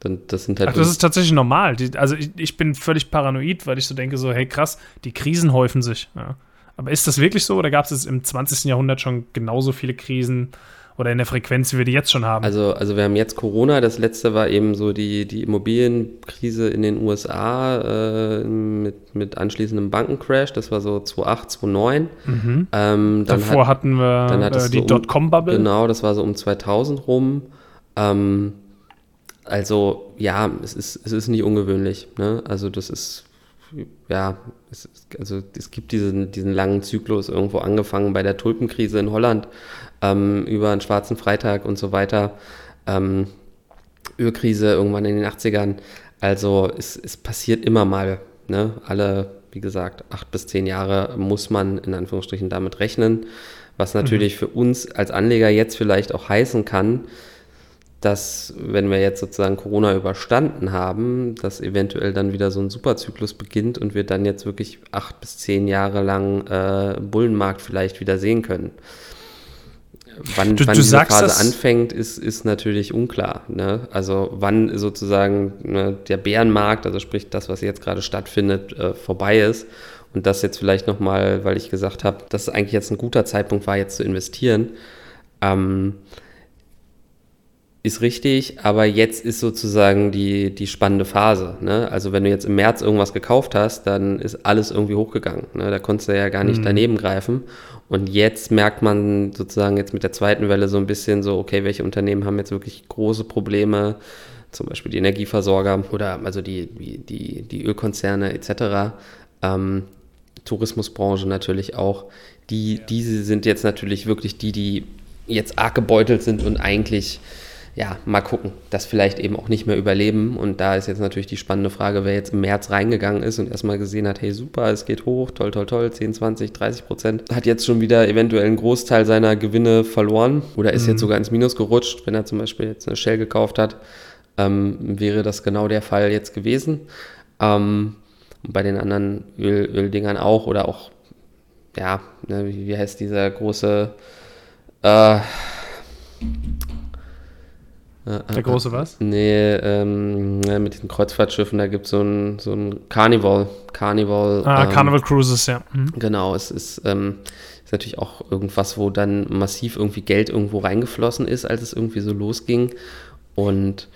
das sind halt. Ach, das ist tatsächlich normal. Die, also ich, ich, bin völlig paranoid, weil ich so denke, so, hey krass, die Krisen häufen sich. Ja. Aber ist das wirklich so oder gab es im 20. Jahrhundert schon genauso viele Krisen? Oder in der Frequenz, wie wir die jetzt schon haben. Also, also wir haben jetzt Corona, das letzte war eben so die, die Immobilienkrise in den USA äh, mit, mit anschließendem Bankencrash, das war so 2008, 2009. Mhm. Ähm, Davor hat, hatten wir äh, die so Dotcom-Bubble. Genau, das war so um 2000 rum. Ähm, also ja, es ist, es ist nicht ungewöhnlich. Ne? Also das ist, ja, es, also es gibt diesen, diesen langen Zyklus irgendwo angefangen bei der Tulpenkrise in Holland ähm, über einen schwarzen Freitag und so weiter. Ähm, Ölkrise irgendwann in den 80ern. Also es, es passiert immer mal. Ne? Alle, wie gesagt, acht bis zehn Jahre muss man in Anführungsstrichen damit rechnen. Was natürlich mhm. für uns als Anleger jetzt vielleicht auch heißen kann, dass, wenn wir jetzt sozusagen Corona überstanden haben, dass eventuell dann wieder so ein Superzyklus beginnt und wir dann jetzt wirklich acht bis zehn Jahre lang äh, Bullenmarkt vielleicht wieder sehen können. Wann, du, wann du diese Phase anfängt, ist, ist natürlich unklar. Ne? Also wann sozusagen ne, der Bärenmarkt, also sprich das, was jetzt gerade stattfindet, äh, vorbei ist. Und das jetzt vielleicht nochmal, weil ich gesagt habe, dass es eigentlich jetzt ein guter Zeitpunkt war, jetzt zu investieren. Ähm, ist richtig, aber jetzt ist sozusagen die, die spannende Phase. Ne? Also wenn du jetzt im März irgendwas gekauft hast, dann ist alles irgendwie hochgegangen. Ne? Da konntest du ja gar nicht mhm. daneben greifen. Und jetzt merkt man sozusagen jetzt mit der zweiten Welle so ein bisschen so, okay, welche Unternehmen haben jetzt wirklich große Probleme, zum Beispiel die Energieversorger oder also die, die, die Ölkonzerne etc. Ähm, Tourismusbranche natürlich auch. Die, ja. Diese sind jetzt natürlich wirklich die, die jetzt arg gebeutelt sind und eigentlich ja, mal gucken, das vielleicht eben auch nicht mehr überleben. Und da ist jetzt natürlich die spannende Frage, wer jetzt im März reingegangen ist und erstmal gesehen hat, hey super, es geht hoch, toll, toll, toll, 10, 20, 30 Prozent, hat jetzt schon wieder eventuell einen Großteil seiner Gewinne verloren oder ist mhm. jetzt sogar ins Minus gerutscht, wenn er zum Beispiel jetzt eine Shell gekauft hat, ähm, wäre das genau der Fall jetzt gewesen. Ähm, bei den anderen Öl, Öldingern auch oder auch, ja, ne, wie, heißt dieser große, äh, der große was? Nee, ähm, mit diesen Kreuzfahrtschiffen, da gibt so es ein, so ein Carnival. Carnival. Ah, ähm, Carnival Cruises, ja. Mhm. Genau, es ist, ähm, ist natürlich auch irgendwas, wo dann massiv irgendwie Geld irgendwo reingeflossen ist, als es irgendwie so losging. Und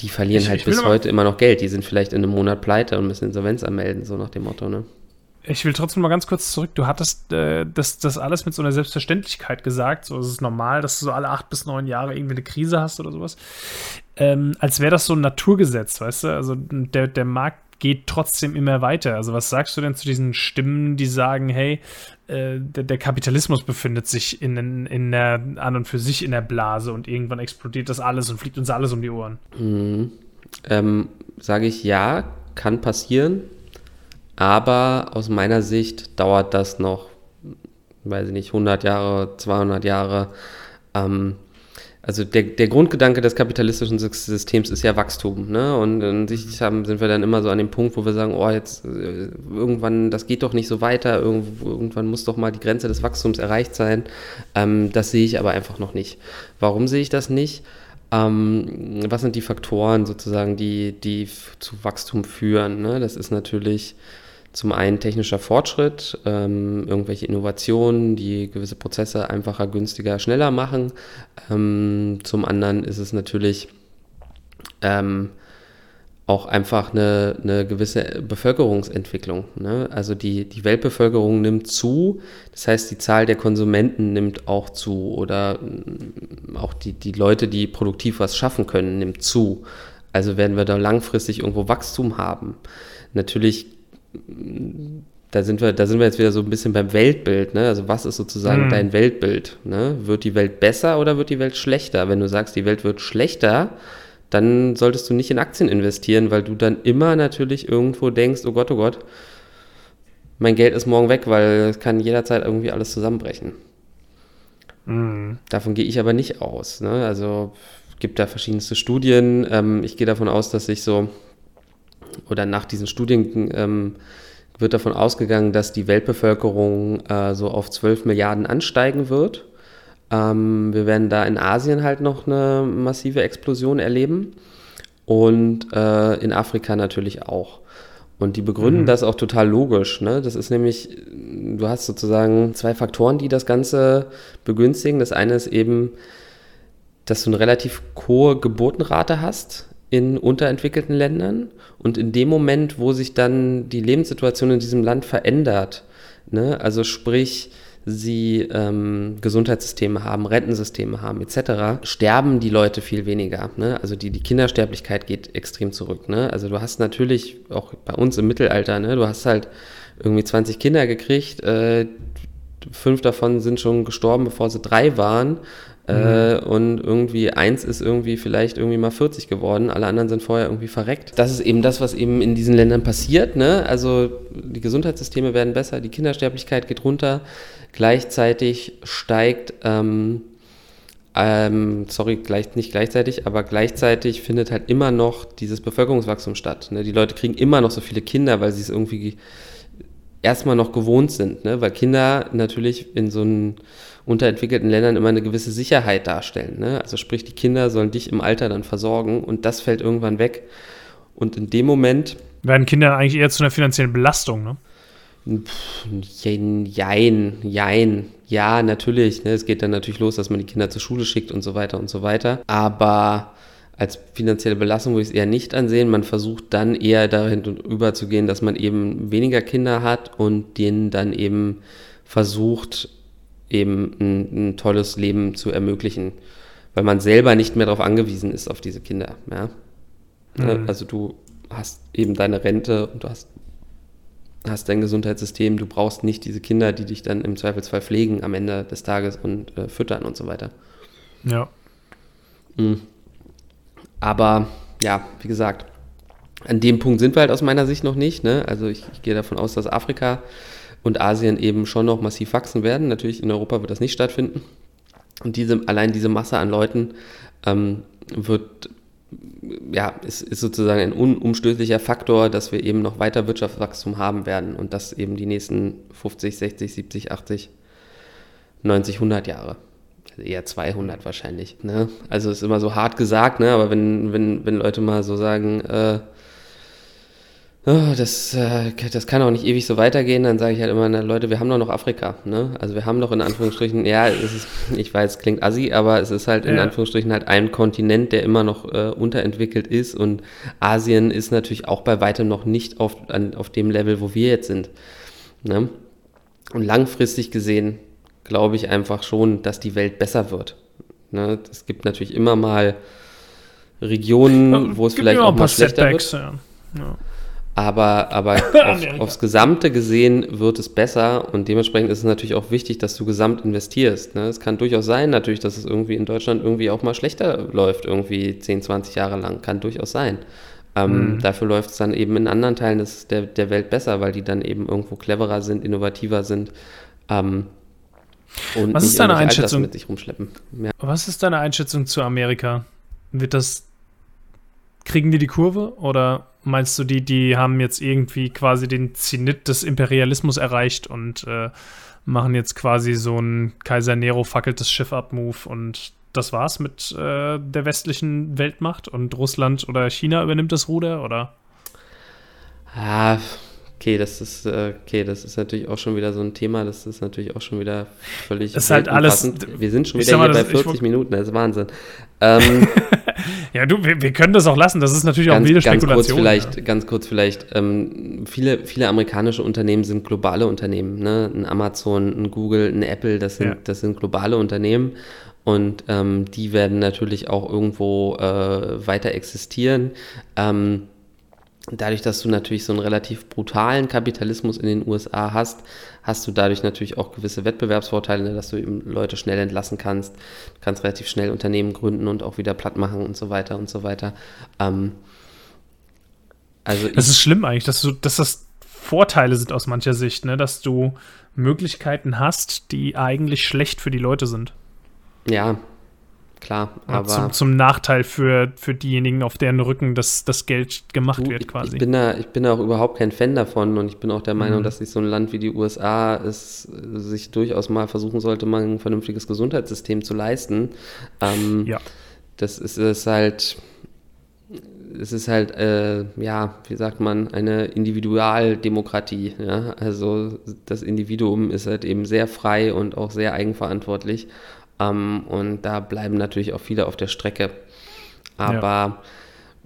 die verlieren ich, halt ich bis heute immer noch Geld. Die sind vielleicht in einem Monat pleite und müssen Insolvenz anmelden, so nach dem Motto, ne? Ich will trotzdem mal ganz kurz zurück. Du hattest äh, das, das alles mit so einer Selbstverständlichkeit gesagt. So ist es normal, dass du so alle acht bis neun Jahre irgendwie eine Krise hast oder sowas. Ähm, als wäre das so ein Naturgesetz, weißt du? Also der, der Markt geht trotzdem immer weiter. Also was sagst du denn zu diesen Stimmen, die sagen, hey, äh, der, der, Kapitalismus befindet sich in, in der, an und für sich in der Blase und irgendwann explodiert das alles und fliegt uns alles um die Ohren? Mhm. Ähm, Sage ich ja, kann passieren aber aus meiner Sicht dauert das noch, weiß ich nicht, 100 Jahre, 200 Jahre. Ähm, also der, der Grundgedanke des kapitalistischen Systems ist ja Wachstum. Ne? Und in sich haben, sind wir dann immer so an dem Punkt, wo wir sagen, oh, jetzt äh, irgendwann, das geht doch nicht so weiter, Irgendw irgendwann muss doch mal die Grenze des Wachstums erreicht sein. Ähm, das sehe ich aber einfach noch nicht. Warum sehe ich das nicht? Ähm, was sind die Faktoren sozusagen, die, die zu Wachstum führen? Ne? Das ist natürlich zum einen technischer Fortschritt, ähm, irgendwelche Innovationen, die gewisse Prozesse einfacher, günstiger, schneller machen. Ähm, zum anderen ist es natürlich ähm, auch einfach eine, eine gewisse Bevölkerungsentwicklung. Ne? Also die, die Weltbevölkerung nimmt zu, das heißt die Zahl der Konsumenten nimmt auch zu oder mm, auch die, die Leute, die produktiv was schaffen können, nimmt zu. Also werden wir da langfristig irgendwo Wachstum haben. Natürlich da sind wir, da sind wir jetzt wieder so ein bisschen beim Weltbild, ne? Also was ist sozusagen mhm. dein Weltbild? Ne? Wird die Welt besser oder wird die Welt schlechter? Wenn du sagst, die Welt wird schlechter, dann solltest du nicht in Aktien investieren, weil du dann immer natürlich irgendwo denkst, oh Gott, oh Gott, mein Geld ist morgen weg, weil es kann jederzeit irgendwie alles zusammenbrechen. Mhm. Davon gehe ich aber nicht aus. Ne? Also gibt da verschiedenste Studien. Ähm, ich gehe davon aus, dass sich so oder nach diesen Studien ähm, wird davon ausgegangen, dass die Weltbevölkerung äh, so auf 12 Milliarden ansteigen wird. Ähm, wir werden da in Asien halt noch eine massive Explosion erleben und äh, in Afrika natürlich auch. Und die begründen mhm. das auch total logisch. Ne? Das ist nämlich, du hast sozusagen zwei Faktoren, die das Ganze begünstigen. Das eine ist eben, dass du eine relativ hohe Geburtenrate hast in unterentwickelten Ländern. Und in dem Moment, wo sich dann die Lebenssituation in diesem Land verändert, ne? also sprich, sie ähm, Gesundheitssysteme haben, Rentensysteme haben etc., sterben die Leute viel weniger. Ne? Also die, die Kindersterblichkeit geht extrem zurück. Ne? Also du hast natürlich auch bei uns im Mittelalter, ne? du hast halt irgendwie 20 Kinder gekriegt, äh, fünf davon sind schon gestorben, bevor sie drei waren. Äh, mhm. und irgendwie eins ist irgendwie vielleicht irgendwie mal 40 geworden, alle anderen sind vorher irgendwie verreckt. Das ist eben das, was eben in diesen Ländern passiert. Ne? Also die Gesundheitssysteme werden besser, die Kindersterblichkeit geht runter, gleichzeitig steigt, ähm, ähm, sorry, gleich, nicht gleichzeitig, aber gleichzeitig findet halt immer noch dieses Bevölkerungswachstum statt. Ne? Die Leute kriegen immer noch so viele Kinder, weil sie es irgendwie erstmal noch gewohnt sind, ne? weil Kinder natürlich in so einem unterentwickelten Ländern immer eine gewisse Sicherheit darstellen. Ne? Also sprich, die Kinder sollen dich im Alter dann versorgen und das fällt irgendwann weg. Und in dem Moment. Werden Kinder eigentlich eher zu einer finanziellen Belastung, ne? jein, jein. Ja, natürlich. Ne? Es geht dann natürlich los, dass man die Kinder zur Schule schickt und so weiter und so weiter. Aber als finanzielle Belastung würde ich es eher nicht ansehen. Man versucht dann eher dahin überzugehen, dass man eben weniger Kinder hat und denen dann eben versucht, eben ein, ein, tolles Leben zu ermöglichen, weil man selber nicht mehr darauf angewiesen ist, auf diese Kinder. Ja? Mhm. Also du hast eben deine Rente und du hast, hast dein Gesundheitssystem, du brauchst nicht diese Kinder, die dich dann im Zweifelsfall pflegen am Ende des Tages und äh, füttern und so weiter. Ja. Mhm. Aber ja, wie gesagt, an dem Punkt sind wir halt aus meiner Sicht noch nicht. Ne? Also ich, ich gehe davon aus, dass Afrika und Asien eben schon noch massiv wachsen werden. Natürlich in Europa wird das nicht stattfinden. Und diese, allein diese Masse an Leuten ähm, wird, ja, ist, ist sozusagen ein unumstößlicher Faktor, dass wir eben noch weiter Wirtschaftswachstum haben werden und das eben die nächsten 50, 60, 70, 80, 90, 100 Jahre. Eher 200 wahrscheinlich. Ne? Also ist immer so hart gesagt, ne? aber wenn, wenn, wenn Leute mal so sagen, äh, oh, das, äh, das kann auch nicht ewig so weitergehen, dann sage ich halt immer, na, Leute, wir haben doch noch Afrika. Ne? Also wir haben doch in Anführungsstrichen, ja, ist, ich weiß, es klingt assi, aber es ist halt in ja. Anführungsstrichen halt ein Kontinent, der immer noch äh, unterentwickelt ist und Asien ist natürlich auch bei weitem noch nicht auf, an, auf dem Level, wo wir jetzt sind. Ne? Und langfristig gesehen glaube ich einfach schon, dass die Welt besser wird. Ne? Es gibt natürlich immer mal Regionen, wo es vielleicht auch mal schlechter wird. Ja. Ja. Aber, aber auf, aufs Gesamte gesehen wird es besser und dementsprechend ist es natürlich auch wichtig, dass du gesamt investierst. Ne? Es kann durchaus sein, natürlich, dass es irgendwie in Deutschland irgendwie auch mal schlechter läuft, irgendwie 10, 20 Jahre lang. Kann durchaus sein. Ähm, mhm. Dafür läuft es dann eben in anderen Teilen des, der, der Welt besser, weil die dann eben irgendwo cleverer sind, innovativer sind. Ähm, und was ist deine Einschätzung? Mit sich rumschleppen. Ja. Was ist deine Einschätzung zu Amerika? Wird das kriegen die die Kurve oder meinst du, die, die haben jetzt irgendwie quasi den Zenit des Imperialismus erreicht und äh, machen jetzt quasi so ein Kaiser Nero fackelt das Schiff ab Move und das war's mit äh, der westlichen Weltmacht und Russland oder China übernimmt das Ruder oder? Ah, Okay, das ist äh, okay, das ist natürlich auch schon wieder so ein Thema, das ist natürlich auch schon wieder völlig das ist halt alles Wir sind schon wieder hier bei 40 Minuten, das ist Wahnsinn. Ähm, ja, du, wir, wir, können das auch lassen, das ist natürlich ganz, auch wieder Spekulation. Ganz kurz vielleicht, ja. ganz kurz vielleicht ähm, viele, viele amerikanische Unternehmen sind globale Unternehmen, ne? Ein Amazon, ein Google, ein Apple, das sind, ja. das sind globale Unternehmen und ähm, die werden natürlich auch irgendwo äh, weiter existieren. Ähm, Dadurch, dass du natürlich so einen relativ brutalen Kapitalismus in den USA hast, hast du dadurch natürlich auch gewisse Wettbewerbsvorteile, ne, dass du eben Leute schnell entlassen kannst, du kannst relativ schnell Unternehmen gründen und auch wieder platt machen und so weiter und so weiter. Ähm, also das ist schlimm eigentlich, dass du, dass das Vorteile sind aus mancher Sicht, ne? dass du Möglichkeiten hast, die eigentlich schlecht für die Leute sind. Ja, klar. Aber zum, zum, Nachteil für, für diejenigen, auf deren Rücken das, das Geld gemacht du, wird, quasi. Ich bin, da, ich bin da auch überhaupt kein Fan davon und ich bin auch der Meinung, mhm. dass sich so ein Land wie die USA es sich durchaus mal versuchen sollte, mal ein vernünftiges Gesundheitssystem zu leisten. Ähm, ja. Das ist, ist halt es ist halt, äh, ja, wie sagt man, eine Individualdemokratie. Ja? Also das Individuum ist halt eben sehr frei und auch sehr eigenverantwortlich. Ähm, und da bleiben natürlich auch viele auf der Strecke. Aber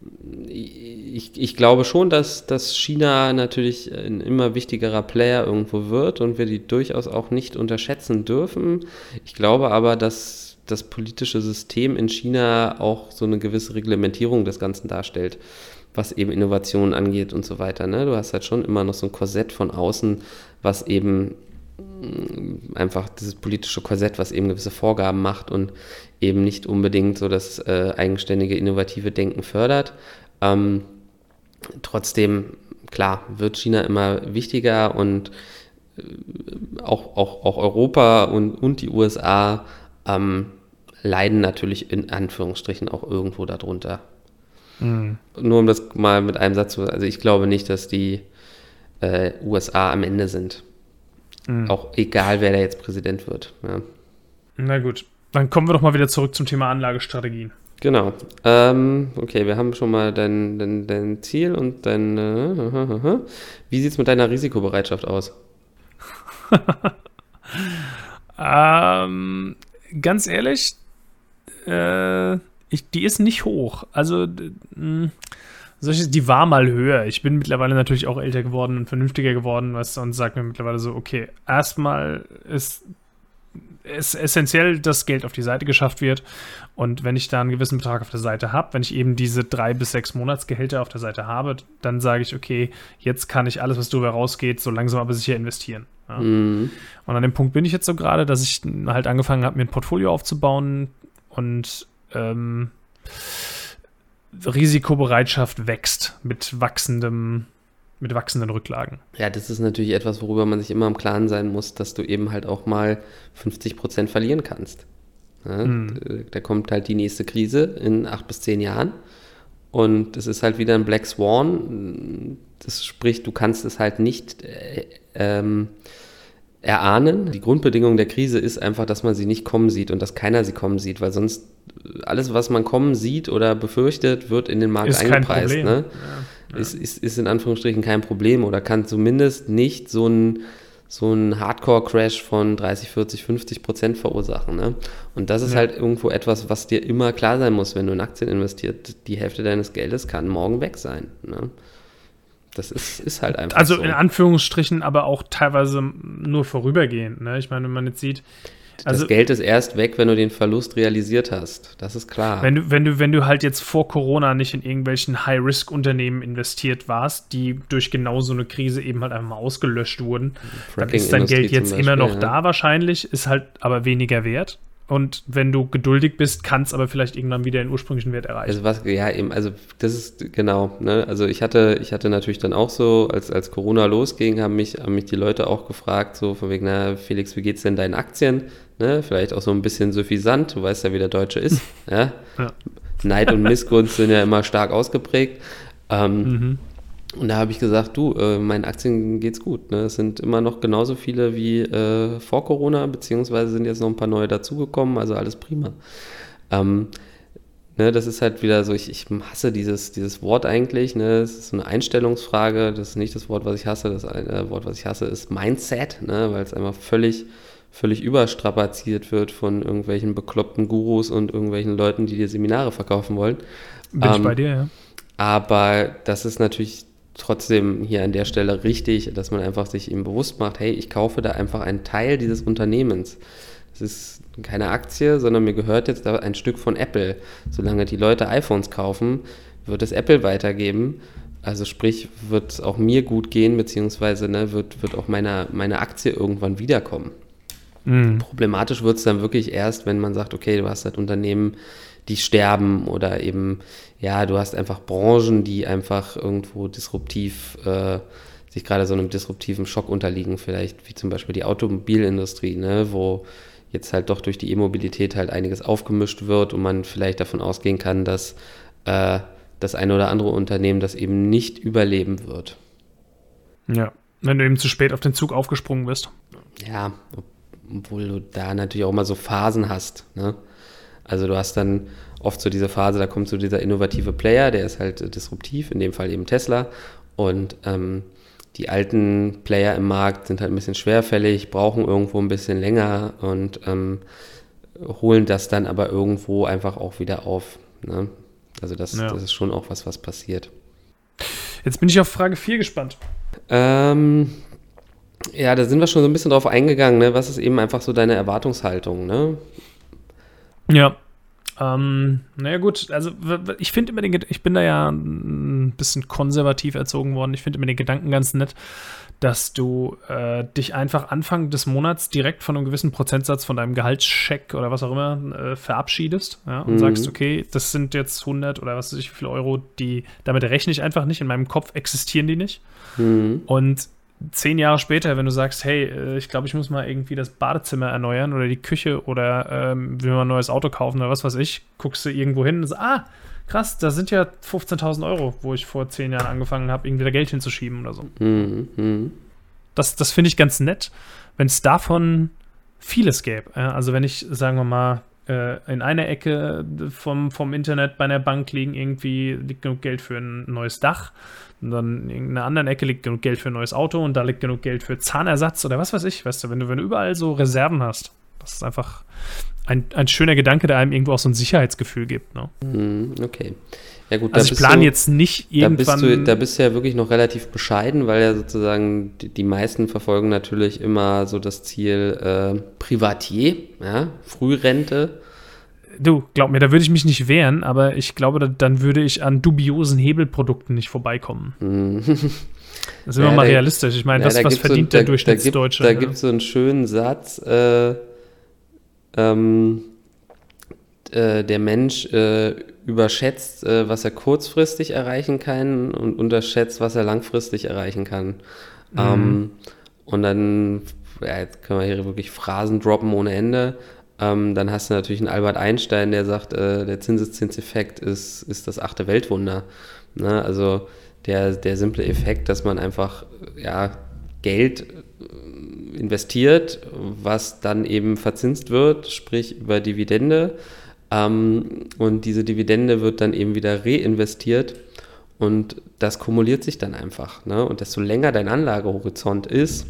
ja. ich, ich glaube schon, dass, dass China natürlich ein immer wichtigerer Player irgendwo wird und wir die durchaus auch nicht unterschätzen dürfen. Ich glaube aber, dass das politische System in China auch so eine gewisse Reglementierung des Ganzen darstellt, was eben Innovationen angeht und so weiter. Ne? Du hast halt schon immer noch so ein Korsett von außen, was eben einfach dieses politische Korsett, was eben gewisse Vorgaben macht und eben nicht unbedingt so das äh, eigenständige, innovative Denken fördert. Ähm, trotzdem, klar, wird China immer wichtiger und äh, auch, auch, auch Europa und, und die USA ähm, leiden natürlich in Anführungsstrichen auch irgendwo darunter. Mhm. Nur um das mal mit einem Satz zu also ich glaube nicht, dass die äh, USA am Ende sind. Mhm. Auch egal, wer da jetzt Präsident wird. Ja. Na gut, dann kommen wir doch mal wieder zurück zum Thema Anlagestrategien. Genau. Ähm, okay, wir haben schon mal dein, dein, dein Ziel und dein. Äh, wie sieht es mit deiner Risikobereitschaft aus? ähm, ganz ehrlich, äh, ich, die ist nicht hoch. Also, mh, solches, die war mal höher. Ich bin mittlerweile natürlich auch älter geworden und vernünftiger geworden, weißt du, und sage mir mittlerweile so, okay, erstmal ist es essentiell, dass Geld auf die Seite geschafft wird. Und wenn ich da einen gewissen Betrag auf der Seite habe, wenn ich eben diese drei bis sechs Monatsgehälter auf der Seite habe, dann sage ich, okay, jetzt kann ich alles, was darüber rausgeht, so langsam aber sicher investieren. Ja. Mhm. Und an dem Punkt bin ich jetzt so gerade, dass ich halt angefangen habe, mir ein Portfolio aufzubauen und ähm, Risikobereitschaft wächst mit wachsendem mit wachsenden Rücklagen. Ja, das ist natürlich etwas, worüber man sich immer im Klaren sein muss, dass du eben halt auch mal 50 Prozent verlieren kannst. Ja, mhm. Da kommt halt die nächste Krise in acht bis zehn Jahren und es ist halt wieder ein Black Swan. Das spricht, du kannst es halt nicht äh, ähm, erahnen. Die Grundbedingung der Krise ist einfach, dass man sie nicht kommen sieht und dass keiner sie kommen sieht, weil sonst alles, was man kommen sieht oder befürchtet, wird in den Markt ist eingepreist. Ne? Ja, ja. Ist, ist, ist in Anführungsstrichen kein Problem oder kann zumindest nicht so ein so ein Hardcore-Crash von 30, 40, 50 Prozent verursachen. Ne? Und das ist ja. halt irgendwo etwas, was dir immer klar sein muss, wenn du in Aktien investiert. Die Hälfte deines Geldes kann morgen weg sein. Ne? Das ist, ist halt einfach. Also so. in Anführungsstrichen, aber auch teilweise nur vorübergehend. Ne? Ich meine, wenn man jetzt sieht. Also, das Geld ist erst weg, wenn du den Verlust realisiert hast. Das ist klar. Wenn du, wenn du, wenn du halt jetzt vor Corona nicht in irgendwelchen High-Risk-Unternehmen investiert warst, die durch genau so eine Krise eben halt einfach mal ausgelöscht wurden, dann ist dein Geld jetzt Beispiel, immer noch ja. da wahrscheinlich, ist halt aber weniger wert. Und wenn du geduldig bist, kann es aber vielleicht irgendwann wieder den ursprünglichen Wert erreichen. Also was, ja, eben, also das ist genau, ne? Also ich hatte, ich hatte natürlich dann auch so, als, als Corona losging, haben mich, haben mich die Leute auch gefragt, so von wegen, na, Felix, wie geht's denn deinen Aktien? Ne? Vielleicht auch so ein bisschen suffisant, du weißt ja, wie der Deutsche ist. ja? ja. Neid und Missgunst sind ja immer stark ausgeprägt. Ähm, mhm. Und da habe ich gesagt, du, äh, meinen Aktien geht's gut. Ne? Es sind immer noch genauso viele wie äh, vor Corona, beziehungsweise sind jetzt noch ein paar neue dazugekommen, also alles prima. Ähm, ne, das ist halt wieder so, ich, ich hasse dieses, dieses Wort eigentlich. Ne? Es ist so eine Einstellungsfrage, das ist nicht das Wort, was ich hasse. Das äh, Wort, was ich hasse, ist Mindset, ne? weil es einfach völlig, völlig überstrapaziert wird von irgendwelchen bekloppten Gurus und irgendwelchen Leuten, die dir Seminare verkaufen wollen. Bin ähm, ich bei dir, ja. Aber das ist natürlich trotzdem hier an der Stelle richtig, dass man einfach sich eben bewusst macht, hey, ich kaufe da einfach einen Teil dieses Unternehmens. Das ist keine Aktie, sondern mir gehört jetzt ein Stück von Apple. Solange die Leute iPhones kaufen, wird es Apple weitergeben. Also sprich, wird es auch mir gut gehen, beziehungsweise ne, wird, wird auch meine, meine Aktie irgendwann wiederkommen. Mhm. Problematisch wird es dann wirklich erst, wenn man sagt, okay, du hast halt Unternehmen, die sterben oder eben, ja, du hast einfach Branchen, die einfach irgendwo disruptiv, äh, sich gerade so einem disruptiven Schock unterliegen, vielleicht wie zum Beispiel die Automobilindustrie, ne, wo jetzt halt doch durch die E-Mobilität halt einiges aufgemischt wird und man vielleicht davon ausgehen kann, dass äh, das eine oder andere Unternehmen das eben nicht überleben wird. Ja, wenn du eben zu spät auf den Zug aufgesprungen bist. Ja, obwohl du da natürlich auch immer so Phasen hast. Ne? Also du hast dann oft so diese Phase, da kommt so dieser innovative Player, der ist halt disruptiv, in dem Fall eben Tesla. Und ähm, die alten Player im Markt sind halt ein bisschen schwerfällig, brauchen irgendwo ein bisschen länger und ähm, holen das dann aber irgendwo einfach auch wieder auf. Ne? Also das, ja. das ist schon auch was, was passiert. Jetzt bin ich auf Frage 4 gespannt. Ähm, ja, da sind wir schon so ein bisschen drauf eingegangen. Ne? Was ist eben einfach so deine Erwartungshaltung? Ne? Ja, ähm, naja gut, also ich finde immer den, ich bin da ja ein bisschen konservativ erzogen worden. Ich finde immer den Gedanken ganz nett, dass du äh, dich einfach Anfang des Monats direkt von einem gewissen Prozentsatz von deinem Gehaltscheck oder was auch immer äh, verabschiedest ja, und mhm. sagst, okay, das sind jetzt 100 oder was weiß ich, wie viele Euro, die, damit rechne ich einfach nicht, in meinem Kopf existieren die nicht. Mhm. Und zehn Jahre später, wenn du sagst, hey, äh, ich glaube, ich muss mal irgendwie das Badezimmer erneuern oder die Küche oder ähm, will mal ein neues Auto kaufen oder was weiß ich, guckst du irgendwo hin und sagst, ah, krass, da sind ja 15.000 Euro, wo ich vor zehn Jahren angefangen habe, irgendwie da Geld hinzuschieben oder so. Mhm. Das, das finde ich ganz nett, wenn es davon vieles gäbe. Also wenn ich, sagen wir mal, in einer Ecke vom, vom Internet bei einer Bank liegen irgendwie liegt genug Geld für ein neues Dach. Und dann in einer anderen Ecke liegt genug Geld für ein neues Auto und da liegt genug Geld für Zahnersatz oder was weiß ich, weißt du, wenn du, wenn du überall so Reserven hast. Das ist einfach ein, ein schöner Gedanke, der einem irgendwo auch so ein Sicherheitsgefühl gibt. Ne? Mhm, okay. Ja gut, also ich plane jetzt nicht irgendwann. Da bist, du, da bist du ja wirklich noch relativ bescheiden, weil ja sozusagen die, die meisten verfolgen natürlich immer so das Ziel äh, Privatier, ja, Frührente. Du, glaub mir, da würde ich mich nicht wehren, aber ich glaube, da, dann würde ich an dubiosen Hebelprodukten nicht vorbeikommen. Mhm. Da sind ja, wir mal realistisch. Ich meine, ja, das, da was verdient so, der Durchschnittsdeutsche. Da gibt es so einen schönen Satz, äh, ähm, äh, der Mensch äh, überschätzt, äh, was er kurzfristig erreichen kann und unterschätzt, was er langfristig erreichen kann. Mhm. Ähm, und dann, ja, jetzt können wir hier wirklich Phrasen droppen ohne Ende. Ähm, dann hast du natürlich einen Albert Einstein, der sagt, äh, der Zinseszinseffekt ist, ist das achte Weltwunder. Ne? Also der, der simple Effekt, dass man einfach ja, Geld äh, investiert, was dann eben verzinst wird, sprich über Dividende. Ähm, und diese Dividende wird dann eben wieder reinvestiert und das kumuliert sich dann einfach. Ne? Und desto länger dein Anlagehorizont ist,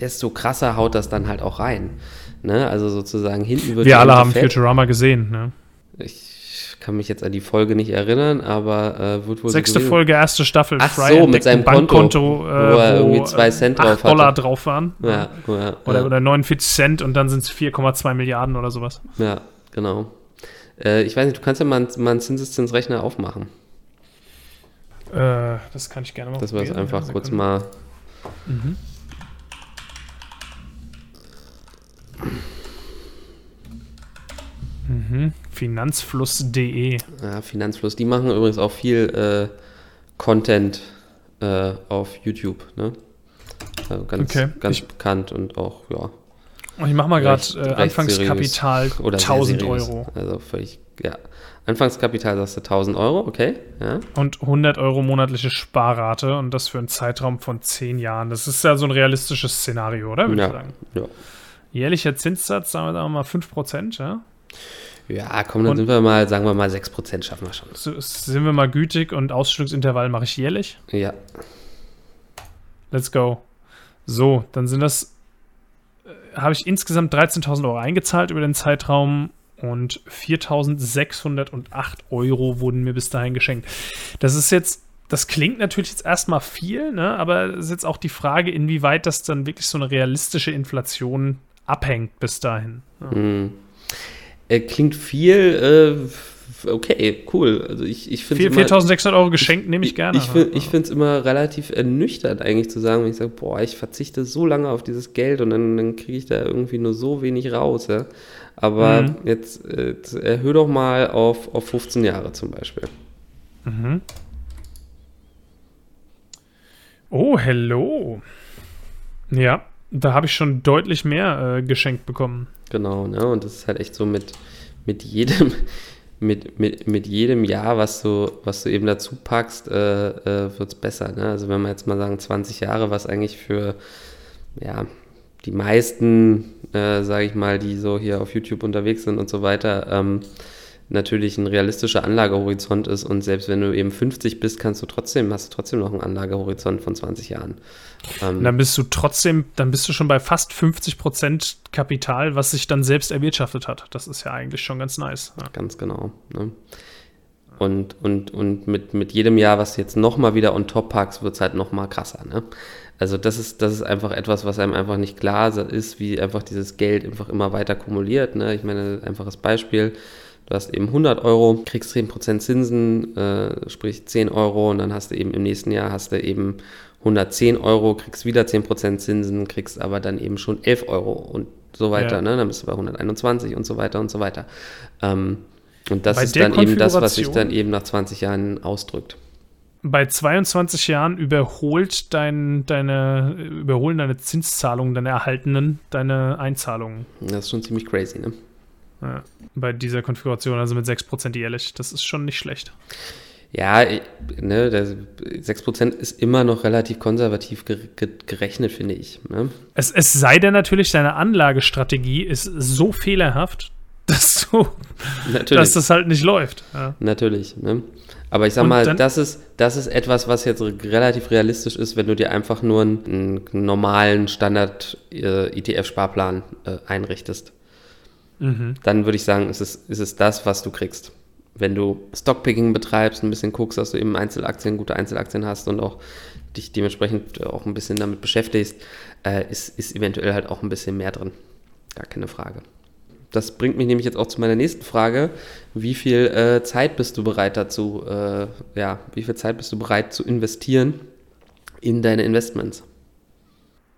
desto krasser haut das dann halt auch rein. Ne? Also sozusagen hinten wird. Wir alle haben Fett. Futurama gesehen. Ne? Ich kann mich jetzt an die Folge nicht erinnern, aber äh, wird wohl. Sechste so Folge, erste Staffel. Ach Fry so, mit seinem Bankkonto, Konto, äh, wo er irgendwie zwei Cent drauf Dollar hatte. drauf waren. Ja, ja, oder, ja. oder 49 Cent und dann sind es 4,2 Milliarden oder sowas. Ja, genau. Äh, ich weiß nicht, du kannst ja mal, mal einen Zinseszinsrechner aufmachen. Äh, das kann ich gerne machen. Das war es einfach kurz mal. Mhm. Mhm. Finanzfluss.de. Ja, Finanzfluss. Die machen übrigens auch viel äh, Content äh, auf YouTube. Ne? Also ganz, okay. ganz ich, bekannt und auch, ja. Ich mache mal gerade äh, Anfangskapital oder 1000 Euro. Also völlig, ja. Anfangskapital sagst du 1000 Euro, okay. Ja. Und 100 Euro monatliche Sparrate und das für einen Zeitraum von 10 Jahren. Das ist ja so ein realistisches Szenario, oder? Würde ja, ich sagen. Ja. Jährlicher Zinssatz, sagen wir mal 5%, ja? Ja, komm, dann und sind wir mal, sagen wir mal 6% schaffen wir schon. So, sind wir mal gütig und Ausstellungsintervall mache ich jährlich? Ja. Let's go. So, dann sind das, habe ich insgesamt 13.000 Euro eingezahlt über den Zeitraum und 4.608 Euro wurden mir bis dahin geschenkt. Das ist jetzt das klingt natürlich jetzt erstmal viel, ne? aber es ist jetzt auch die Frage, inwieweit das dann wirklich so eine realistische Inflation abhängt bis dahin. Ja. Hm. Äh, klingt viel, äh, okay, cool. Also ich, ich 4.600 Euro geschenkt nehme ich gerne. Ich, ich, ich finde es immer relativ ernüchternd eigentlich zu sagen, wenn ich sage, boah, ich verzichte so lange auf dieses Geld und dann, dann kriege ich da irgendwie nur so wenig raus. Ja? Aber mhm. jetzt, jetzt erhöhe doch mal auf, auf 15 Jahre zum Beispiel. Mhm. Oh, hello. Ja, da habe ich schon deutlich mehr äh, geschenkt bekommen. Genau, ne? Und das ist halt echt so mit, mit jedem, mit, mit, mit jedem Jahr, was du, was du eben dazu packst, äh, äh, wird es besser. Ne? Also wenn wir jetzt mal sagen, 20 Jahre, was eigentlich für ja, die meisten, äh, sage ich mal, die so hier auf YouTube unterwegs sind und so weiter, ähm, natürlich ein realistischer Anlagehorizont ist und selbst wenn du eben 50 bist, kannst du trotzdem, hast du trotzdem noch einen Anlagehorizont von 20 Jahren. Ähm, dann bist du trotzdem, dann bist du schon bei fast 50 Prozent Kapital, was sich dann selbst erwirtschaftet hat. Das ist ja eigentlich schon ganz nice. Ja. Ganz genau. Ne? Und, und, und mit, mit jedem Jahr, was du jetzt nochmal wieder on top packst, wird es halt nochmal krasser. Ne? Also das ist, das ist einfach etwas, was einem einfach nicht klar ist, wie einfach dieses Geld einfach immer weiter kumuliert. Ne? Ich meine, einfaches Beispiel, Du hast eben 100 Euro, kriegst 10% Zinsen, äh, sprich 10 Euro und dann hast du eben im nächsten Jahr hast du eben 110 Euro, kriegst wieder 10% Zinsen, kriegst aber dann eben schon 11 Euro und so weiter. Ja. Ne? Dann bist du bei 121 und so weiter und so weiter. Ähm, und das bei ist dann eben das, was sich dann eben nach 20 Jahren ausdrückt. Bei 22 Jahren überholt dein, deine, überholen deine Zinszahlungen, deine erhaltenen, deine Einzahlungen. Das ist schon ziemlich crazy, ne? Ja, bei dieser Konfiguration, also mit 6% jährlich. Das ist schon nicht schlecht. Ja, ne, der 6% ist immer noch relativ konservativ gerechnet, finde ich. Ne? Es, es sei denn natürlich, deine Anlagestrategie ist so fehlerhaft, dass, du, dass das halt nicht läuft. Ja. Natürlich. Ne? Aber ich sag Und mal, das ist, das ist etwas, was jetzt relativ realistisch ist, wenn du dir einfach nur einen, einen normalen Standard-ETF-Sparplan äh, äh, einrichtest mhm. dann würde ich sagen, ist es, ist es das, was du kriegst. Wenn du Stockpicking betreibst, ein bisschen guckst, dass du eben Einzelaktien, gute Einzelaktien hast und auch dich dementsprechend auch ein bisschen damit beschäftigst, äh, ist, ist eventuell halt auch ein bisschen mehr drin. Gar keine Frage. Das bringt mich nämlich jetzt auch zu meiner nächsten Frage. Wie viel äh, Zeit bist du bereit dazu, äh, ja, wie viel Zeit bist du bereit zu investieren in deine Investments?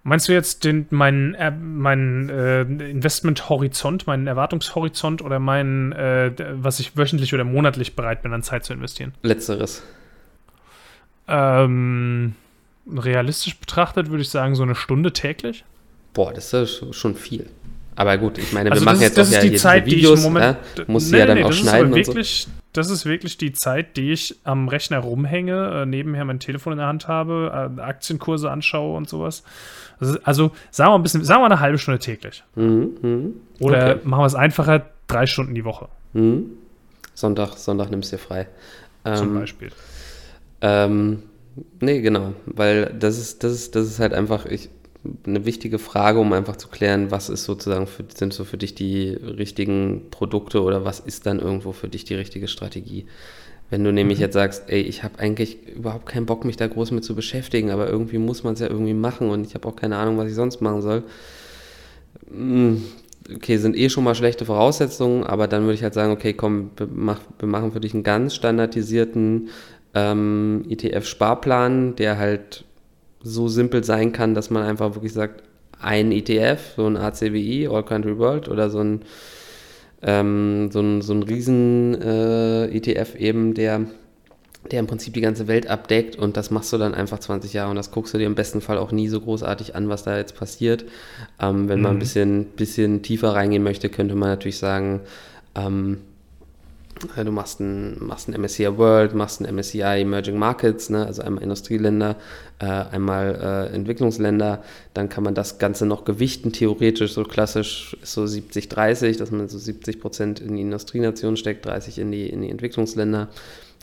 Meinst du jetzt den, meinen, äh, meinen äh, Investmenthorizont, meinen Erwartungshorizont oder meinen, äh, was ich wöchentlich oder monatlich bereit bin, an Zeit zu investieren? Letzteres. Ähm, realistisch betrachtet würde ich sagen, so eine Stunde täglich. Boah, das ist schon viel. Aber gut, ich meine, also wir machen ist, jetzt auch ja die Zeit, Videos, die ich Moment, ja, muss nee, ja dann nee, auch schneiden wirklich, so. Das ist wirklich die Zeit, die ich am Rechner rumhänge, äh, nebenher mein Telefon in der Hand habe, äh, Aktienkurse anschaue und sowas. Also, also, sagen wir ein bisschen, sagen wir eine halbe Stunde täglich. Mhm, mh. Oder okay. machen wir es einfacher, drei Stunden die Woche. Mhm. Sonntag, Sonntag nimmst du dir frei. Zum ähm, Beispiel. Ähm, nee, genau, weil das ist, das ist, das ist halt einfach, ich, eine wichtige Frage, um einfach zu klären, was ist sozusagen für, sind so für dich die richtigen Produkte oder was ist dann irgendwo für dich die richtige Strategie. Wenn du nämlich mhm. jetzt sagst, ey, ich habe eigentlich überhaupt keinen Bock, mich da groß mit zu beschäftigen, aber irgendwie muss man es ja irgendwie machen und ich habe auch keine Ahnung, was ich sonst machen soll. Hm, okay, sind eh schon mal schlechte Voraussetzungen, aber dann würde ich halt sagen, okay, komm, wir, mach, wir machen für dich einen ganz standardisierten ähm, ETF-Sparplan, der halt so simpel sein kann, dass man einfach wirklich sagt, ein ETF, so ein ACWI, All Country World oder so ein, ähm, so ein, so ein Riesen-ETF äh, eben, der, der im Prinzip die ganze Welt abdeckt und das machst du dann einfach 20 Jahre und das guckst du dir im besten Fall auch nie so großartig an, was da jetzt passiert. Ähm, wenn mhm. man ein bisschen, bisschen tiefer reingehen möchte, könnte man natürlich sagen, ähm, Du machst ein, machst ein MSCI World, machst ein MSCI Emerging Markets, ne, also einmal Industrieländer, äh, einmal äh, Entwicklungsländer. Dann kann man das Ganze noch gewichten, theoretisch so klassisch so 70-30, dass man so 70 Prozent in die Industrienationen steckt, 30 in die, in die Entwicklungsländer.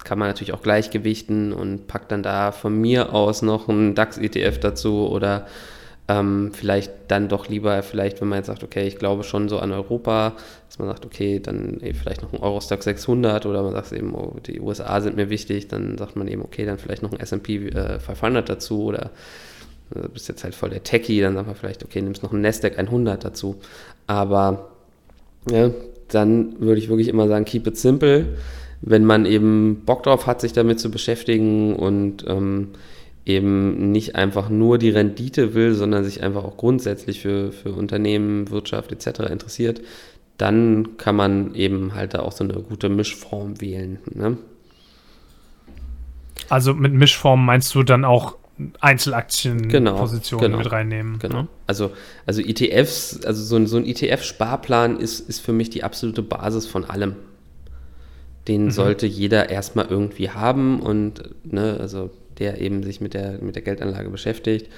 Kann man natürlich auch gleich gewichten und packt dann da von mir aus noch einen DAX-ETF dazu oder ähm, vielleicht dann doch lieber, vielleicht, wenn man jetzt sagt, okay, ich glaube schon so an Europa, dass man sagt, okay, dann ey, vielleicht noch ein Eurostock 600 oder man sagt eben, oh, die USA sind mir wichtig, dann sagt man eben, okay, dann vielleicht noch ein S&P äh, 500 dazu oder äh, du bist jetzt halt voll der Techie, dann sagt man vielleicht, okay, nimmst noch ein Nasdaq 100 dazu. Aber ja, dann würde ich wirklich immer sagen, keep it simple. Wenn man eben Bock drauf hat, sich damit zu beschäftigen und ähm, eben nicht einfach nur die Rendite will, sondern sich einfach auch grundsätzlich für, für Unternehmen, Wirtschaft etc. interessiert, dann kann man eben halt da auch so eine gute Mischform wählen. Ne? Also mit Mischform meinst du dann auch Einzelaktienpositionen genau, genau, mit reinnehmen. Genau. Ne? Also, also ETFs, also so ein, so ein ETF-Sparplan ist, ist für mich die absolute Basis von allem. Den mhm. sollte jeder erstmal irgendwie haben und ne, also der eben sich mit der, mit der Geldanlage beschäftigt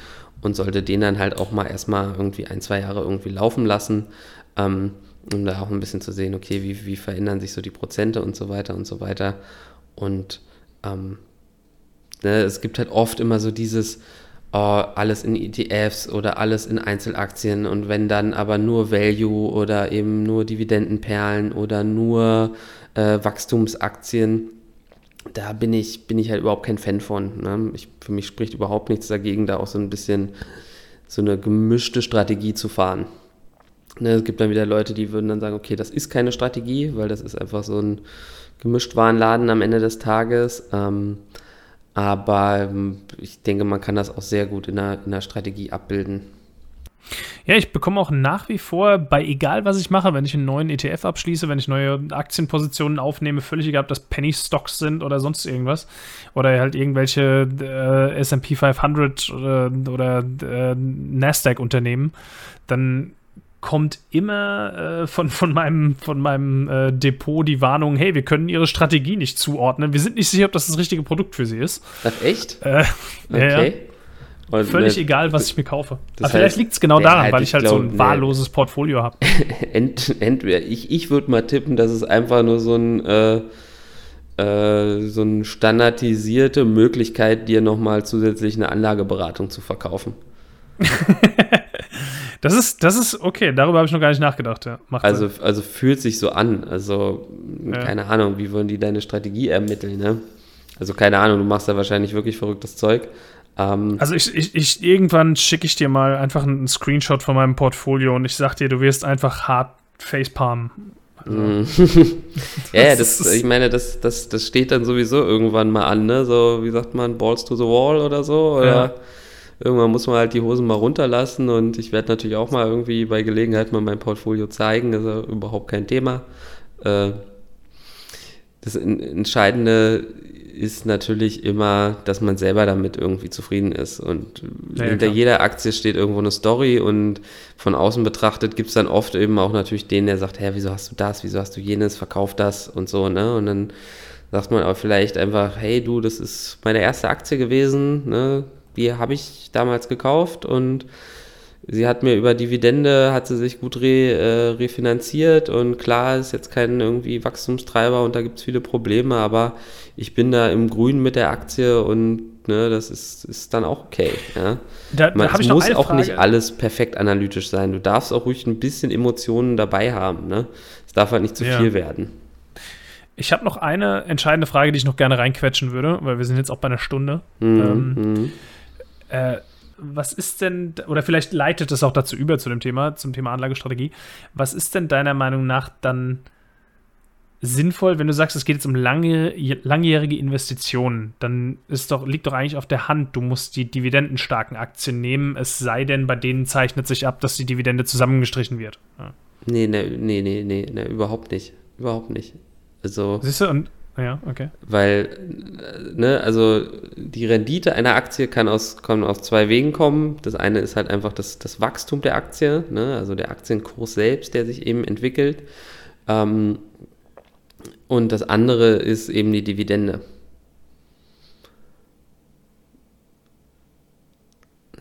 und sollte den dann halt auch mal erstmal irgendwie ein, zwei Jahre irgendwie laufen lassen, ähm, um da auch ein bisschen zu sehen, okay, wie, wie verändern sich so die Prozente und so weiter und so weiter. Und ähm, ne, es gibt halt oft immer so dieses, oh, alles in ETFs oder alles in Einzelaktien und wenn dann aber nur Value oder eben nur Dividendenperlen oder nur äh, Wachstumsaktien, da bin ich, bin ich halt überhaupt kein Fan von. Ne? Ich, für mich spricht überhaupt nichts dagegen, da auch so ein bisschen so eine gemischte Strategie zu fahren. Ne, es gibt dann wieder Leute, die würden dann sagen, okay, das ist keine Strategie, weil das ist einfach so ein Gemischtwarenladen am Ende des Tages. Ähm, aber ähm, ich denke, man kann das auch sehr gut in der, in der Strategie abbilden. Ja, ich bekomme auch nach wie vor bei egal was ich mache, wenn ich einen neuen ETF abschließe, wenn ich neue Aktienpositionen aufnehme, völlig egal, ob das Penny Stocks sind oder sonst irgendwas oder halt irgendwelche äh, S&P 500 oder, oder äh, Nasdaq Unternehmen, dann kommt immer äh, von, von meinem, von meinem äh, Depot die Warnung, hey, wir können ihre Strategie nicht zuordnen. Wir sind nicht sicher, ob das das richtige Produkt für sie ist. Ach, echt? Äh, okay. Ja, Völlig ne, egal, was ich mir kaufe. Aber vielleicht liegt es genau daran, weil ich halt glaub, so ein ne. wahlloses Portfolio habe. Ent, entweder, ich, ich würde mal tippen, dass es einfach nur so ein äh, äh, so eine standardisierte Möglichkeit, dir nochmal zusätzlich eine Anlageberatung zu verkaufen. Das ist, das ist okay, darüber habe ich noch gar nicht nachgedacht. Ja. also, also fühlt sich so an. Also, ja. keine Ahnung, wie wollen die deine Strategie ermitteln, ne? Also, keine Ahnung, du machst da wahrscheinlich wirklich verrücktes Zeug. Ähm, also, ich, ich, ich irgendwann schicke ich dir mal einfach einen Screenshot von meinem Portfolio und ich sag dir, du wirst einfach hart Facepalm. Also, mhm. ja, ja, das, ich meine, das, das, das steht dann sowieso irgendwann mal an, ne? So, wie sagt man, Balls to the Wall oder so? Oder ja irgendwann muss man halt die Hosen mal runterlassen und ich werde natürlich auch mal irgendwie bei Gelegenheit mal mein Portfolio zeigen, das ist überhaupt kein Thema. Äh, das Entscheidende ist natürlich immer, dass man selber damit irgendwie zufrieden ist. Und ja, hinter klar. jeder Aktie steht irgendwo eine Story und von außen betrachtet gibt es dann oft eben auch natürlich den, der sagt, hä, wieso hast du das, wieso hast du jenes, verkauf das und so, ne? Und dann sagt man auch vielleicht einfach, hey du, das ist meine erste Aktie gewesen, ne? die habe ich damals gekauft und sie hat mir über Dividende, hat sie sich gut re, äh, refinanziert und klar ist jetzt kein irgendwie Wachstumstreiber und da gibt es viele Probleme, aber ich bin da im Grün mit der Aktie und ne, das ist, ist dann auch okay. Ja. Da, Man, da es muss auch Frage. nicht alles perfekt analytisch sein. Du darfst auch ruhig ein bisschen Emotionen dabei haben. Ne? Es darf halt nicht zu ja. viel werden. Ich habe noch eine entscheidende Frage, die ich noch gerne reinquetschen würde, weil wir sind jetzt auch bei einer Stunde. Mhm. Ähm, mhm. Äh, was ist denn, oder vielleicht leitet es auch dazu über zu dem Thema, zum Thema Anlagestrategie. Was ist denn deiner Meinung nach dann sinnvoll, wenn du sagst, es geht jetzt um lange, langjährige Investitionen, dann ist doch, liegt doch eigentlich auf der Hand, du musst die dividendenstarken Aktien nehmen, es sei denn, bei denen zeichnet sich ab, dass die Dividende zusammengestrichen wird. Ja. Nee, nee, nee, nee, nee, nee, überhaupt nicht. Überhaupt nicht. Also. Siehst du, und ja, okay. Weil, ne, also die Rendite einer Aktie kann aus, kann aus zwei Wegen kommen. Das eine ist halt einfach das, das Wachstum der Aktie, ne, also der Aktienkurs selbst, der sich eben entwickelt. Ähm, und das andere ist eben die Dividende.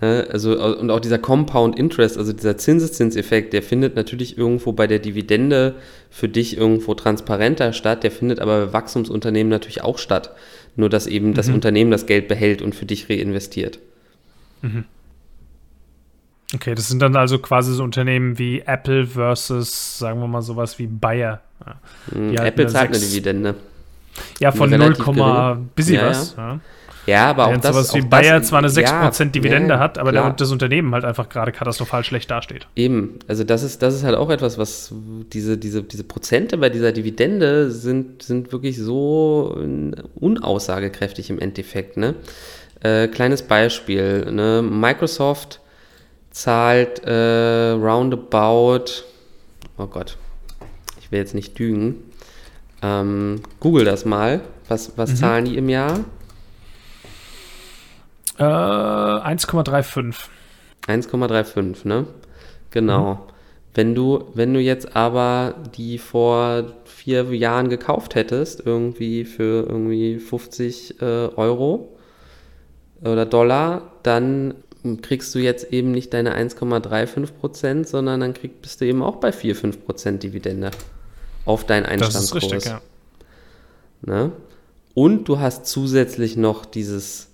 Also, und auch dieser Compound Interest, also dieser Zinseszinseffekt, der findet natürlich irgendwo bei der Dividende für dich irgendwo transparenter statt, der findet aber bei Wachstumsunternehmen natürlich auch statt. Nur, dass eben mhm. das Unternehmen das Geld behält und für dich reinvestiert. Mhm. Okay, das sind dann also quasi so Unternehmen wie Apple versus, sagen wir mal, sowas wie Bayer. Mhm, Apple zahlt eine Dividende. Ja, von 0, bis ja, was. Ja. Ja. Ja, aber auch das. Sowas wie Bayer zwar eine 6% ja, Dividende ja, hat, aber der, das Unternehmen halt einfach gerade katastrophal schlecht dasteht. Eben, also das ist, das ist halt auch etwas, was diese, diese, diese Prozente bei dieser Dividende sind, sind wirklich so unaussagekräftig im Endeffekt. Ne? Äh, kleines Beispiel, ne? Microsoft zahlt äh, roundabout, oh Gott, ich will jetzt nicht lügen, ähm, google das mal, was, was mhm. zahlen die im Jahr? Äh, 1,35. 1,35, ne? Genau. Mhm. Wenn du, wenn du jetzt aber die vor vier Jahren gekauft hättest, irgendwie für irgendwie 50 äh, Euro, oder Dollar, dann kriegst du jetzt eben nicht deine 1,35 Prozent, sondern dann krieg, bist du eben auch bei 4, 5 Prozent Dividende auf deinen Einstandskurs. Das ist richtig, ja. Ne? Und du hast zusätzlich noch dieses,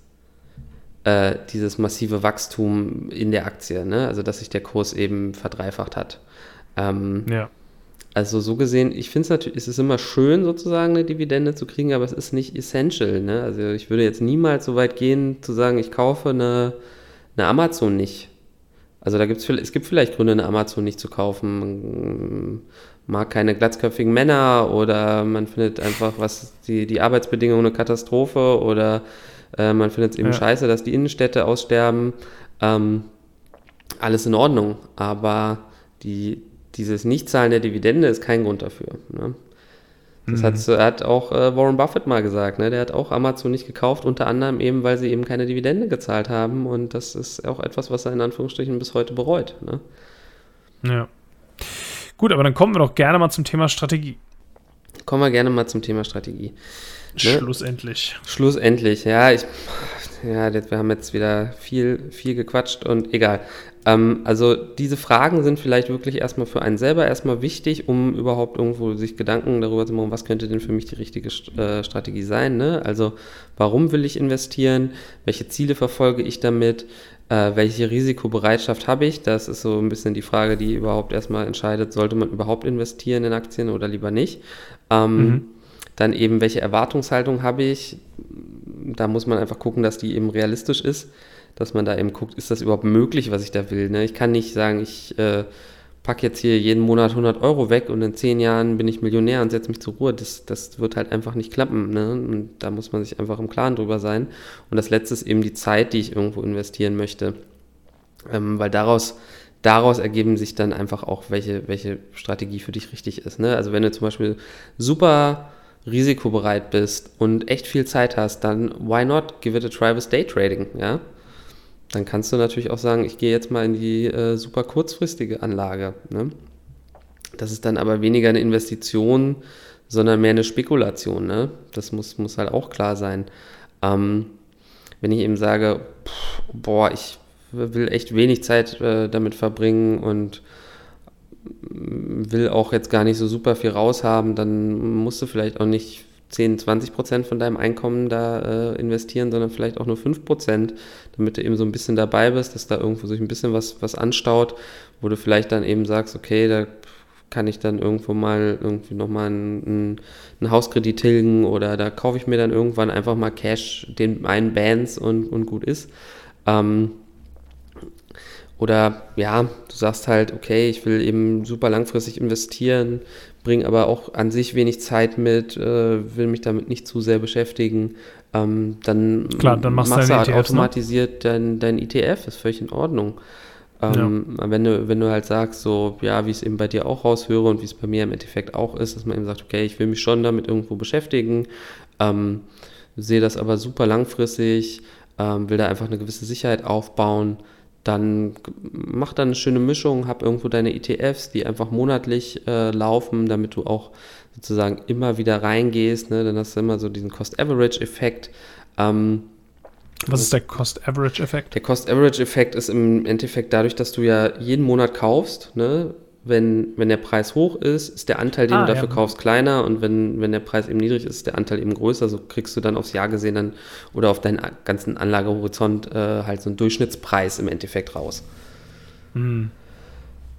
äh, dieses massive Wachstum in der Aktie, ne? also dass sich der Kurs eben verdreifacht hat. Ähm, ja. Also so gesehen, ich finde es natürlich, es ist immer schön sozusagen eine Dividende zu kriegen, aber es ist nicht essential. Ne? Also ich würde jetzt niemals so weit gehen zu sagen, ich kaufe eine, eine Amazon nicht. Also da gibt's es gibt vielleicht Gründe, eine Amazon nicht zu kaufen. Man mag keine glatzköpfigen Männer oder man findet einfach was die, die Arbeitsbedingungen eine Katastrophe oder äh, man findet es eben ja. scheiße, dass die Innenstädte aussterben. Ähm, alles in Ordnung, aber die, dieses Nichtzahlen der Dividende ist kein Grund dafür. Ne? Das mhm. hat, hat, auch äh, Warren Buffett mal gesagt. Ne? Der hat auch Amazon nicht gekauft, unter anderem eben, weil sie eben keine Dividende gezahlt haben. Und das ist auch etwas, was er in Anführungsstrichen bis heute bereut. Ne? Ja. Gut, aber dann kommen wir doch gerne mal zum Thema Strategie. Kommen wir gerne mal zum Thema Strategie. Ne? Schlussendlich. Schlussendlich, ja. Ich, ja, wir haben jetzt wieder viel, viel gequatscht und egal. Ähm, also diese Fragen sind vielleicht wirklich erstmal für einen selber erstmal wichtig, um überhaupt irgendwo sich Gedanken darüber zu machen, was könnte denn für mich die richtige äh, Strategie sein. Ne? Also warum will ich investieren? Welche Ziele verfolge ich damit? Äh, welche Risikobereitschaft habe ich? Das ist so ein bisschen die Frage, die überhaupt erstmal entscheidet, sollte man überhaupt investieren in Aktien oder lieber nicht. Ähm, mhm. Dann eben, welche Erwartungshaltung habe ich? Da muss man einfach gucken, dass die eben realistisch ist dass man da eben guckt, ist das überhaupt möglich, was ich da will. Ne? Ich kann nicht sagen, ich äh, packe jetzt hier jeden Monat 100 Euro weg und in zehn Jahren bin ich Millionär und setze mich zur Ruhe. Das, das wird halt einfach nicht klappen. Ne? Und da muss man sich einfach im Klaren drüber sein. Und das Letzte ist eben die Zeit, die ich irgendwo investieren möchte. Ähm, weil daraus, daraus ergeben sich dann einfach auch, welche, welche Strategie für dich richtig ist. Ne? Also wenn du zum Beispiel super risikobereit bist und echt viel Zeit hast, dann why not give it a try with Day Trading, ja? dann kannst du natürlich auch sagen, ich gehe jetzt mal in die äh, super kurzfristige Anlage. Ne? Das ist dann aber weniger eine Investition, sondern mehr eine Spekulation. Ne? Das muss, muss halt auch klar sein. Ähm, wenn ich eben sage, pff, boah, ich will echt wenig Zeit äh, damit verbringen und will auch jetzt gar nicht so super viel raushaben, dann musst du vielleicht auch nicht 10, 20 Prozent von deinem Einkommen da äh, investieren, sondern vielleicht auch nur 5 Prozent, damit du eben so ein bisschen dabei bist, dass da irgendwo sich ein bisschen was, was anstaut, wo du vielleicht dann eben sagst, okay, da kann ich dann irgendwo mal irgendwie nochmal einen, einen Hauskredit tilgen oder da kaufe ich mir dann irgendwann einfach mal Cash den einen Bands und, und gut ist. Ähm, oder ja, du sagst halt, okay, ich will eben super langfristig investieren, bringe aber auch an sich wenig Zeit mit, äh, will mich damit nicht zu sehr beschäftigen. Ähm, dann, Klar, dann machst, machst du halt ETFs, ne? automatisiert ne? dein, dein ETF, ist völlig in Ordnung. Ähm, ja. wenn, du, wenn du halt sagst, so, ja, wie ich es eben bei dir auch raushöre und wie es bei mir im Endeffekt auch ist, dass man eben sagt, okay, ich will mich schon damit irgendwo beschäftigen, ähm, sehe das aber super langfristig, ähm, will da einfach eine gewisse Sicherheit aufbauen, dann mach dann eine schöne Mischung, hab irgendwo deine ETFs, die einfach monatlich äh, laufen, damit du auch sozusagen immer wieder reingehst. Ne? Dann hast du immer so diesen Cost-Average-Effekt. Ähm, was ist der Cost-Average-Effekt? Der Cost-Average-Effekt ist im Endeffekt dadurch, dass du ja jeden Monat kaufst, ne? Wenn, wenn der Preis hoch ist, ist der Anteil, den ah, du dafür ja. kaufst, kleiner und wenn, wenn der Preis eben niedrig ist, ist der Anteil eben größer. So kriegst du dann aufs Jahr gesehen dann oder auf deinen ganzen Anlagehorizont äh, halt so einen Durchschnittspreis im Endeffekt raus. Hm.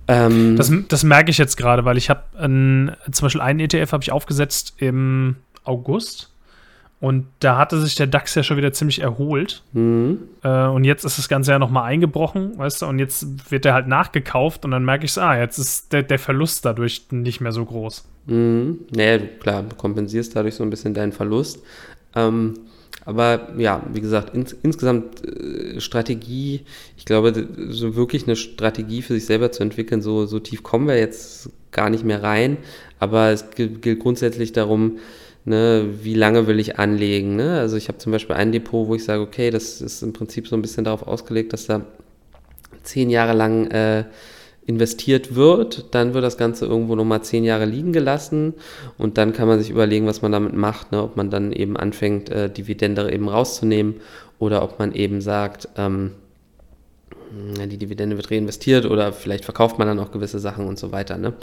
Ähm, das, das merke ich jetzt gerade, weil ich habe zum Beispiel einen ETF habe ich aufgesetzt im August und da hatte sich der DAX ja schon wieder ziemlich erholt. Mhm. Äh, und jetzt ist das Ganze ja nochmal eingebrochen, weißt du, und jetzt wird der halt nachgekauft und dann merke ich so, ah, jetzt ist der, der Verlust dadurch nicht mehr so groß. Mhm. Naja, klar, du kompensierst dadurch so ein bisschen deinen Verlust. Ähm, aber ja, wie gesagt, ins, insgesamt äh, Strategie, ich glaube, so wirklich eine Strategie für sich selber zu entwickeln, so, so tief kommen wir jetzt gar nicht mehr rein. Aber es gilt grundsätzlich darum, ne, wie lange will ich anlegen. Ne? Also ich habe zum Beispiel ein Depot, wo ich sage, okay, das ist im Prinzip so ein bisschen darauf ausgelegt, dass da zehn Jahre lang äh, investiert wird, dann wird das Ganze irgendwo nochmal zehn Jahre liegen gelassen und dann kann man sich überlegen, was man damit macht, ne? ob man dann eben anfängt, äh, Dividende eben rauszunehmen oder ob man eben sagt, ähm, die Dividende wird reinvestiert oder vielleicht verkauft man dann auch gewisse Sachen und so weiter. Ne?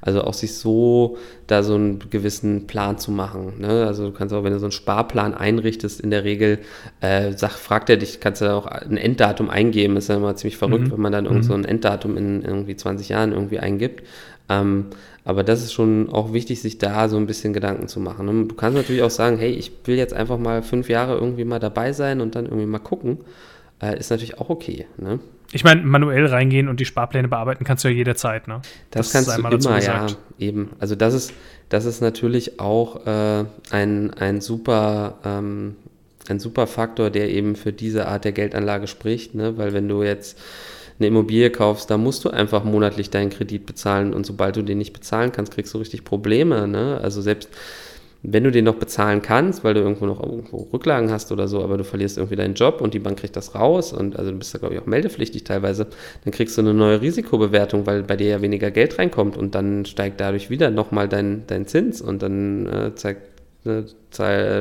Also auch sich so da so einen gewissen Plan zu machen. Ne? Also du kannst auch, wenn du so einen Sparplan einrichtest, in der Regel äh, sag, fragt er dich, kannst du da auch ein Enddatum eingeben. Ist ja immer ziemlich verrückt, mhm. wenn man dann irgend so mhm. ein Enddatum in irgendwie 20 Jahren irgendwie eingibt. Ähm, aber das ist schon auch wichtig, sich da so ein bisschen Gedanken zu machen. Ne? Du kannst natürlich auch sagen, hey, ich will jetzt einfach mal fünf Jahre irgendwie mal dabei sein und dann irgendwie mal gucken. Äh, ist natürlich auch okay. Ne? Ich meine, manuell reingehen und die Sparpläne bearbeiten kannst du ja jederzeit, ne? Das, das kannst du immer, ja, eben. Also das ist, das ist natürlich auch äh, ein, ein super, ähm, ein super Faktor, der eben für diese Art der Geldanlage spricht, ne? Weil wenn du jetzt eine Immobilie kaufst, da musst du einfach monatlich deinen Kredit bezahlen und sobald du den nicht bezahlen kannst, kriegst du richtig Probleme, ne? Also selbst wenn du den noch bezahlen kannst, weil du irgendwo noch irgendwo Rücklagen hast oder so, aber du verlierst irgendwie deinen Job und die Bank kriegt das raus und also du bist da glaube ich auch meldepflichtig teilweise, dann kriegst du eine neue Risikobewertung, weil bei dir ja weniger Geld reinkommt und dann steigt dadurch wieder nochmal dein, dein Zins und dann äh, zeigt ne,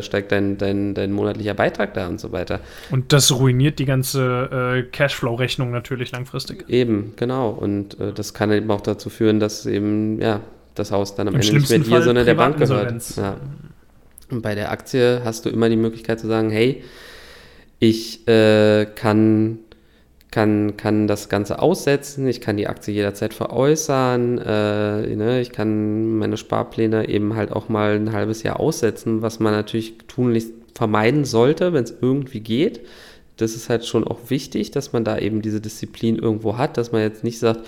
steigt dein, dein, dein monatlicher Beitrag da und so weiter. Und das ruiniert die ganze äh, Cashflow-Rechnung natürlich langfristig. Eben, genau. Und äh, das kann eben auch dazu führen, dass eben, ja, das Haus dann am Im Ende nicht mehr dir, sondern der Bank gehört. Ja. Und bei der Aktie hast du immer die Möglichkeit zu sagen, hey, ich äh, kann, kann, kann das Ganze aussetzen, ich kann die Aktie jederzeit veräußern, äh, ne, ich kann meine Sparpläne eben halt auch mal ein halbes Jahr aussetzen, was man natürlich tunlichst vermeiden sollte, wenn es irgendwie geht. Das ist halt schon auch wichtig, dass man da eben diese Disziplin irgendwo hat, dass man jetzt nicht sagt,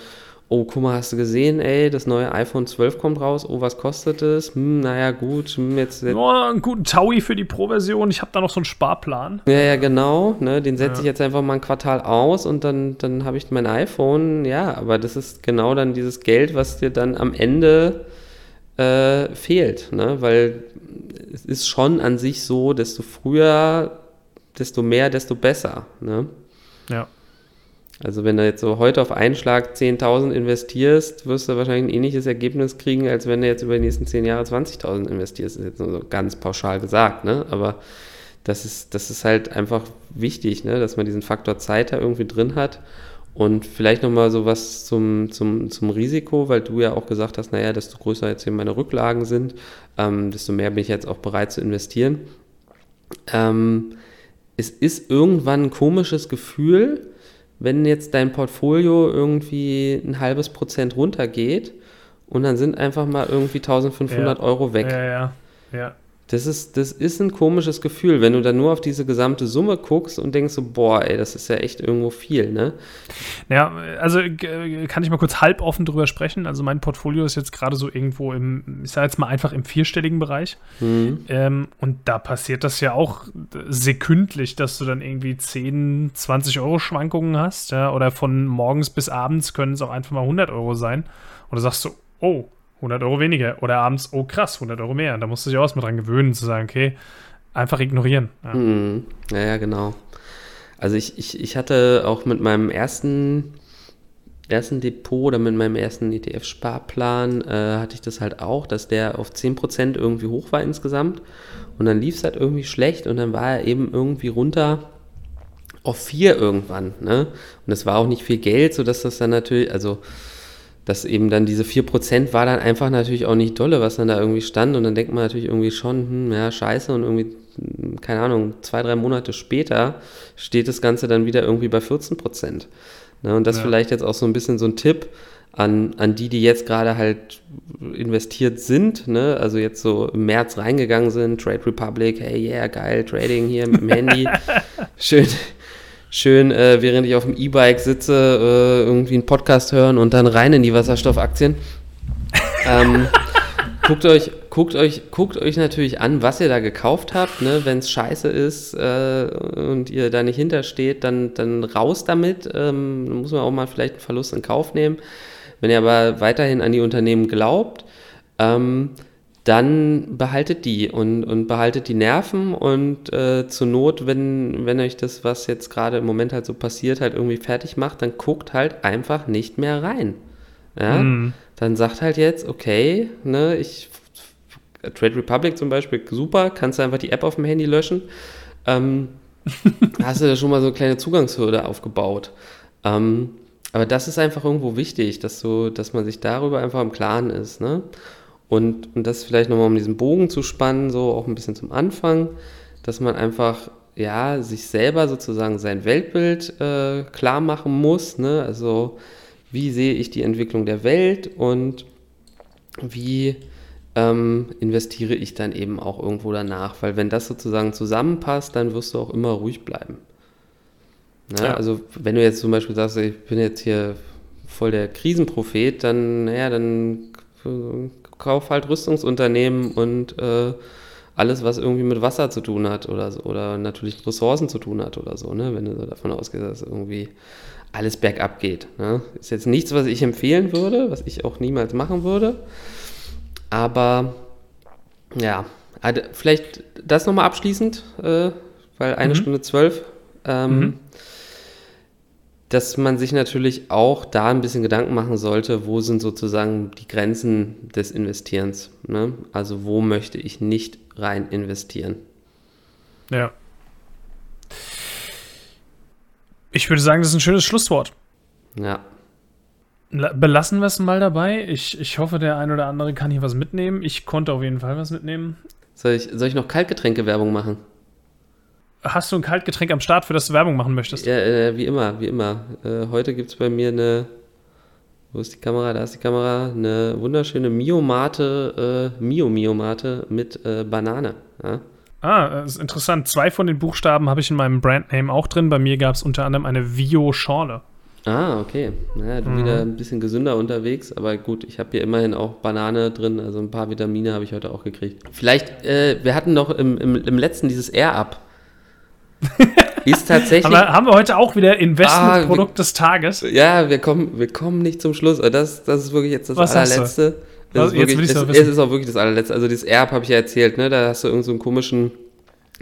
oh, guck mal, hast du gesehen, ey, das neue iPhone 12 kommt raus, oh, was kostet es? Hm, naja, gut, hm, jetzt... Oh, einen guten Taui für die Pro-Version, ich habe da noch so einen Sparplan. Ja, ja, genau, ne, den setze ja. ich jetzt einfach mal ein Quartal aus und dann, dann habe ich mein iPhone, ja, aber das ist genau dann dieses Geld, was dir dann am Ende äh, fehlt, ne, weil es ist schon an sich so, desto früher, desto mehr, desto besser, ne. Ja. Also wenn du jetzt so heute auf einen Schlag 10.000 investierst, wirst du wahrscheinlich ein ähnliches Ergebnis kriegen, als wenn du jetzt über die nächsten 10 Jahre 20.000 investierst. Das ist jetzt nur so ganz pauschal gesagt, ne? Aber das ist, das ist halt einfach wichtig, ne? dass man diesen Faktor Zeit da irgendwie drin hat. Und vielleicht nochmal so was zum, zum, zum Risiko, weil du ja auch gesagt hast, naja, desto größer jetzt hier meine Rücklagen sind, ähm, desto mehr bin ich jetzt auch bereit zu investieren. Ähm, es ist irgendwann ein komisches Gefühl, wenn jetzt dein Portfolio irgendwie ein halbes Prozent runtergeht und dann sind einfach mal irgendwie 1500 ja. Euro weg. Ja, ja, ja. Das ist, das ist ein komisches Gefühl, wenn du dann nur auf diese gesamte Summe guckst und denkst so, boah, ey, das ist ja echt irgendwo viel, ne? Ja, also kann ich mal kurz halb offen drüber sprechen. Also mein Portfolio ist jetzt gerade so irgendwo im, ich sage jetzt mal einfach im vierstelligen Bereich. Mhm. Ähm, und da passiert das ja auch sekündlich, dass du dann irgendwie 10, 20 Euro Schwankungen hast, ja, oder von morgens bis abends können es auch einfach mal 100 Euro sein. Und du sagst so, oh, 100 Euro weniger. Oder abends, oh krass, 100 Euro mehr. Da musst du dich auch erstmal dran gewöhnen, zu sagen, okay, einfach ignorieren. Ja, mhm. ja, ja, genau. Also ich, ich, ich hatte auch mit meinem ersten, ersten Depot oder mit meinem ersten ETF-Sparplan äh, hatte ich das halt auch, dass der auf 10% irgendwie hoch war insgesamt. Und dann lief es halt irgendwie schlecht und dann war er eben irgendwie runter auf 4 irgendwann. Ne? Und es war auch nicht viel Geld, sodass das dann natürlich, also dass eben dann diese 4% war dann einfach natürlich auch nicht dolle, was dann da irgendwie stand. Und dann denkt man natürlich irgendwie schon, hm, ja, scheiße. Und irgendwie, hm, keine Ahnung, zwei, drei Monate später steht das Ganze dann wieder irgendwie bei 14%. Ne, und das ja. vielleicht jetzt auch so ein bisschen so ein Tipp an, an die, die jetzt gerade halt investiert sind, ne? also jetzt so im März reingegangen sind, Trade Republic, hey, yeah, geil, Trading hier mit dem Handy. Schön, schön, äh, während ich auf dem E-Bike sitze, äh, irgendwie einen Podcast hören und dann rein in die Wasserstoffaktien. ähm, guckt euch, guckt euch, guckt euch natürlich an, was ihr da gekauft habt. Ne? Wenn es scheiße ist äh, und ihr da nicht hintersteht, dann, dann raus damit. Ähm, dann muss man auch mal vielleicht einen Verlust in Kauf nehmen. Wenn ihr aber weiterhin an die Unternehmen glaubt, ähm, dann behaltet die und, und behaltet die Nerven und äh, zur Not, wenn, wenn euch das, was jetzt gerade im Moment halt so passiert, halt irgendwie fertig macht, dann guckt halt einfach nicht mehr rein. ja, mm. dann sagt halt jetzt, okay, ne, ich Trade Republic zum Beispiel, super, kannst du einfach die App auf dem Handy löschen. Ähm, hast du da schon mal so eine kleine Zugangshürde aufgebaut. Ähm, aber das ist einfach irgendwo wichtig, dass, so, dass man sich darüber einfach im Klaren ist. Ne? Und, und das vielleicht nochmal, um diesen Bogen zu spannen, so auch ein bisschen zum Anfang, dass man einfach ja, sich selber sozusagen sein Weltbild äh, klar machen muss. Ne? Also wie sehe ich die Entwicklung der Welt und wie ähm, investiere ich dann eben auch irgendwo danach. Weil wenn das sozusagen zusammenpasst, dann wirst du auch immer ruhig bleiben. Ne? Ja. Also wenn du jetzt zum Beispiel sagst, ich bin jetzt hier voll der Krisenprophet, dann, naja, dann kauf halt Rüstungsunternehmen und äh, alles, was irgendwie mit Wasser zu tun hat oder so, oder natürlich Ressourcen zu tun hat oder so, ne? wenn du so davon ausgehst, dass irgendwie alles bergab geht. Ne? Ist jetzt nichts, was ich empfehlen würde, was ich auch niemals machen würde. Aber ja, also vielleicht das nochmal abschließend, äh, weil eine mhm. Stunde zwölf. Ähm, mhm. Dass man sich natürlich auch da ein bisschen Gedanken machen sollte, wo sind sozusagen die Grenzen des Investierens. Ne? Also wo möchte ich nicht rein investieren. Ja. Ich würde sagen, das ist ein schönes Schlusswort. Ja. Belassen wir es mal dabei. Ich, ich hoffe, der ein oder andere kann hier was mitnehmen. Ich konnte auf jeden Fall was mitnehmen. Soll ich, soll ich noch Kaltgetränke-Werbung machen? Hast du ein Kaltgetränk am Start, für das du Werbung machen möchtest? Ja, äh, wie immer, wie immer. Äh, heute gibt es bei mir eine, wo ist die Kamera? Da ist die Kamera. Eine wunderschöne Mio-Mate, äh, Mio-Mio-Mate mit äh, Banane. Ja? Ah, das ist interessant. Zwei von den Buchstaben habe ich in meinem Brandname auch drin. Bei mir gab es unter anderem eine Vio-Schorle. Ah, okay. Naja, du mhm. wieder ein bisschen gesünder unterwegs, aber gut, ich habe hier immerhin auch Banane drin, also ein paar Vitamine habe ich heute auch gekriegt. Vielleicht, äh, wir hatten noch im, im, im letzten dieses Air-Up. Ist tatsächlich. Aber haben wir heute auch wieder Investmentprodukt ah, des Tages? Ja, wir kommen, wir kommen nicht zum Schluss. Das, das ist wirklich jetzt das Was allerletzte. Das ist wirklich, es, es, ist auch wirklich das allerletzte. Also dieses Erb habe ich ja erzählt, ne? Da hast du irgendeinen so komischen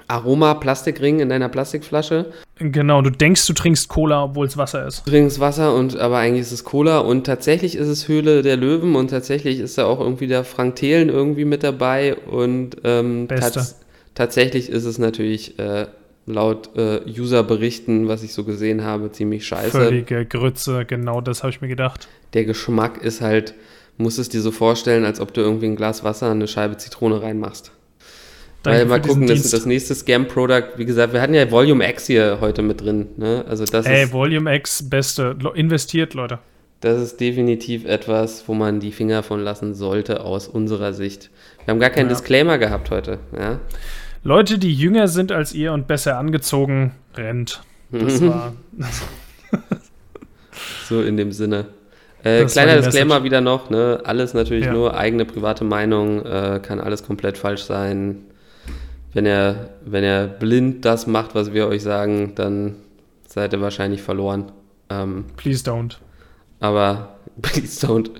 Aroma-Plastikring in deiner Plastikflasche. Genau, du denkst, du trinkst Cola, obwohl es Wasser ist. Du trinkst Wasser, und, aber eigentlich ist es Cola und tatsächlich ist es Höhle der Löwen und tatsächlich ist da auch irgendwie der Frank Thelen irgendwie mit dabei und ähm, tats tatsächlich ist es natürlich äh, laut äh, User-Berichten, was ich so gesehen habe, ziemlich scheiße. Völlige Grütze, genau das habe ich mir gedacht. Der Geschmack ist halt, musst es dir so vorstellen, als ob du irgendwie ein Glas Wasser eine Scheibe Zitrone reinmachst. Weil mal gucken, das, das nächste Scam-Product, wie gesagt, wir hatten ja Volume X hier heute mit drin. Ne? Also das Ey, ist, Volume X, beste. Investiert, Leute. Das ist definitiv etwas, wo man die Finger von lassen sollte, aus unserer Sicht. Wir haben gar keinen ja. Disclaimer gehabt heute. Ja? Leute, die jünger sind als ihr und besser angezogen, rennt. Das war. so in dem Sinne. Äh, kleiner Disclaimer wieder noch, ne? Alles natürlich ja. nur eigene private Meinung, äh, kann alles komplett falsch sein. Wenn er, wenn er blind das macht, was wir euch sagen, dann seid ihr wahrscheinlich verloren. Ähm, please don't. Aber please don't.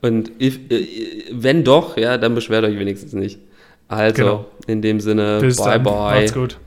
Und if, äh, wenn doch, ja, dann beschwert euch wenigstens nicht. Also, genau. in dem Sinne, Bis bye dann. bye. Macht's gut.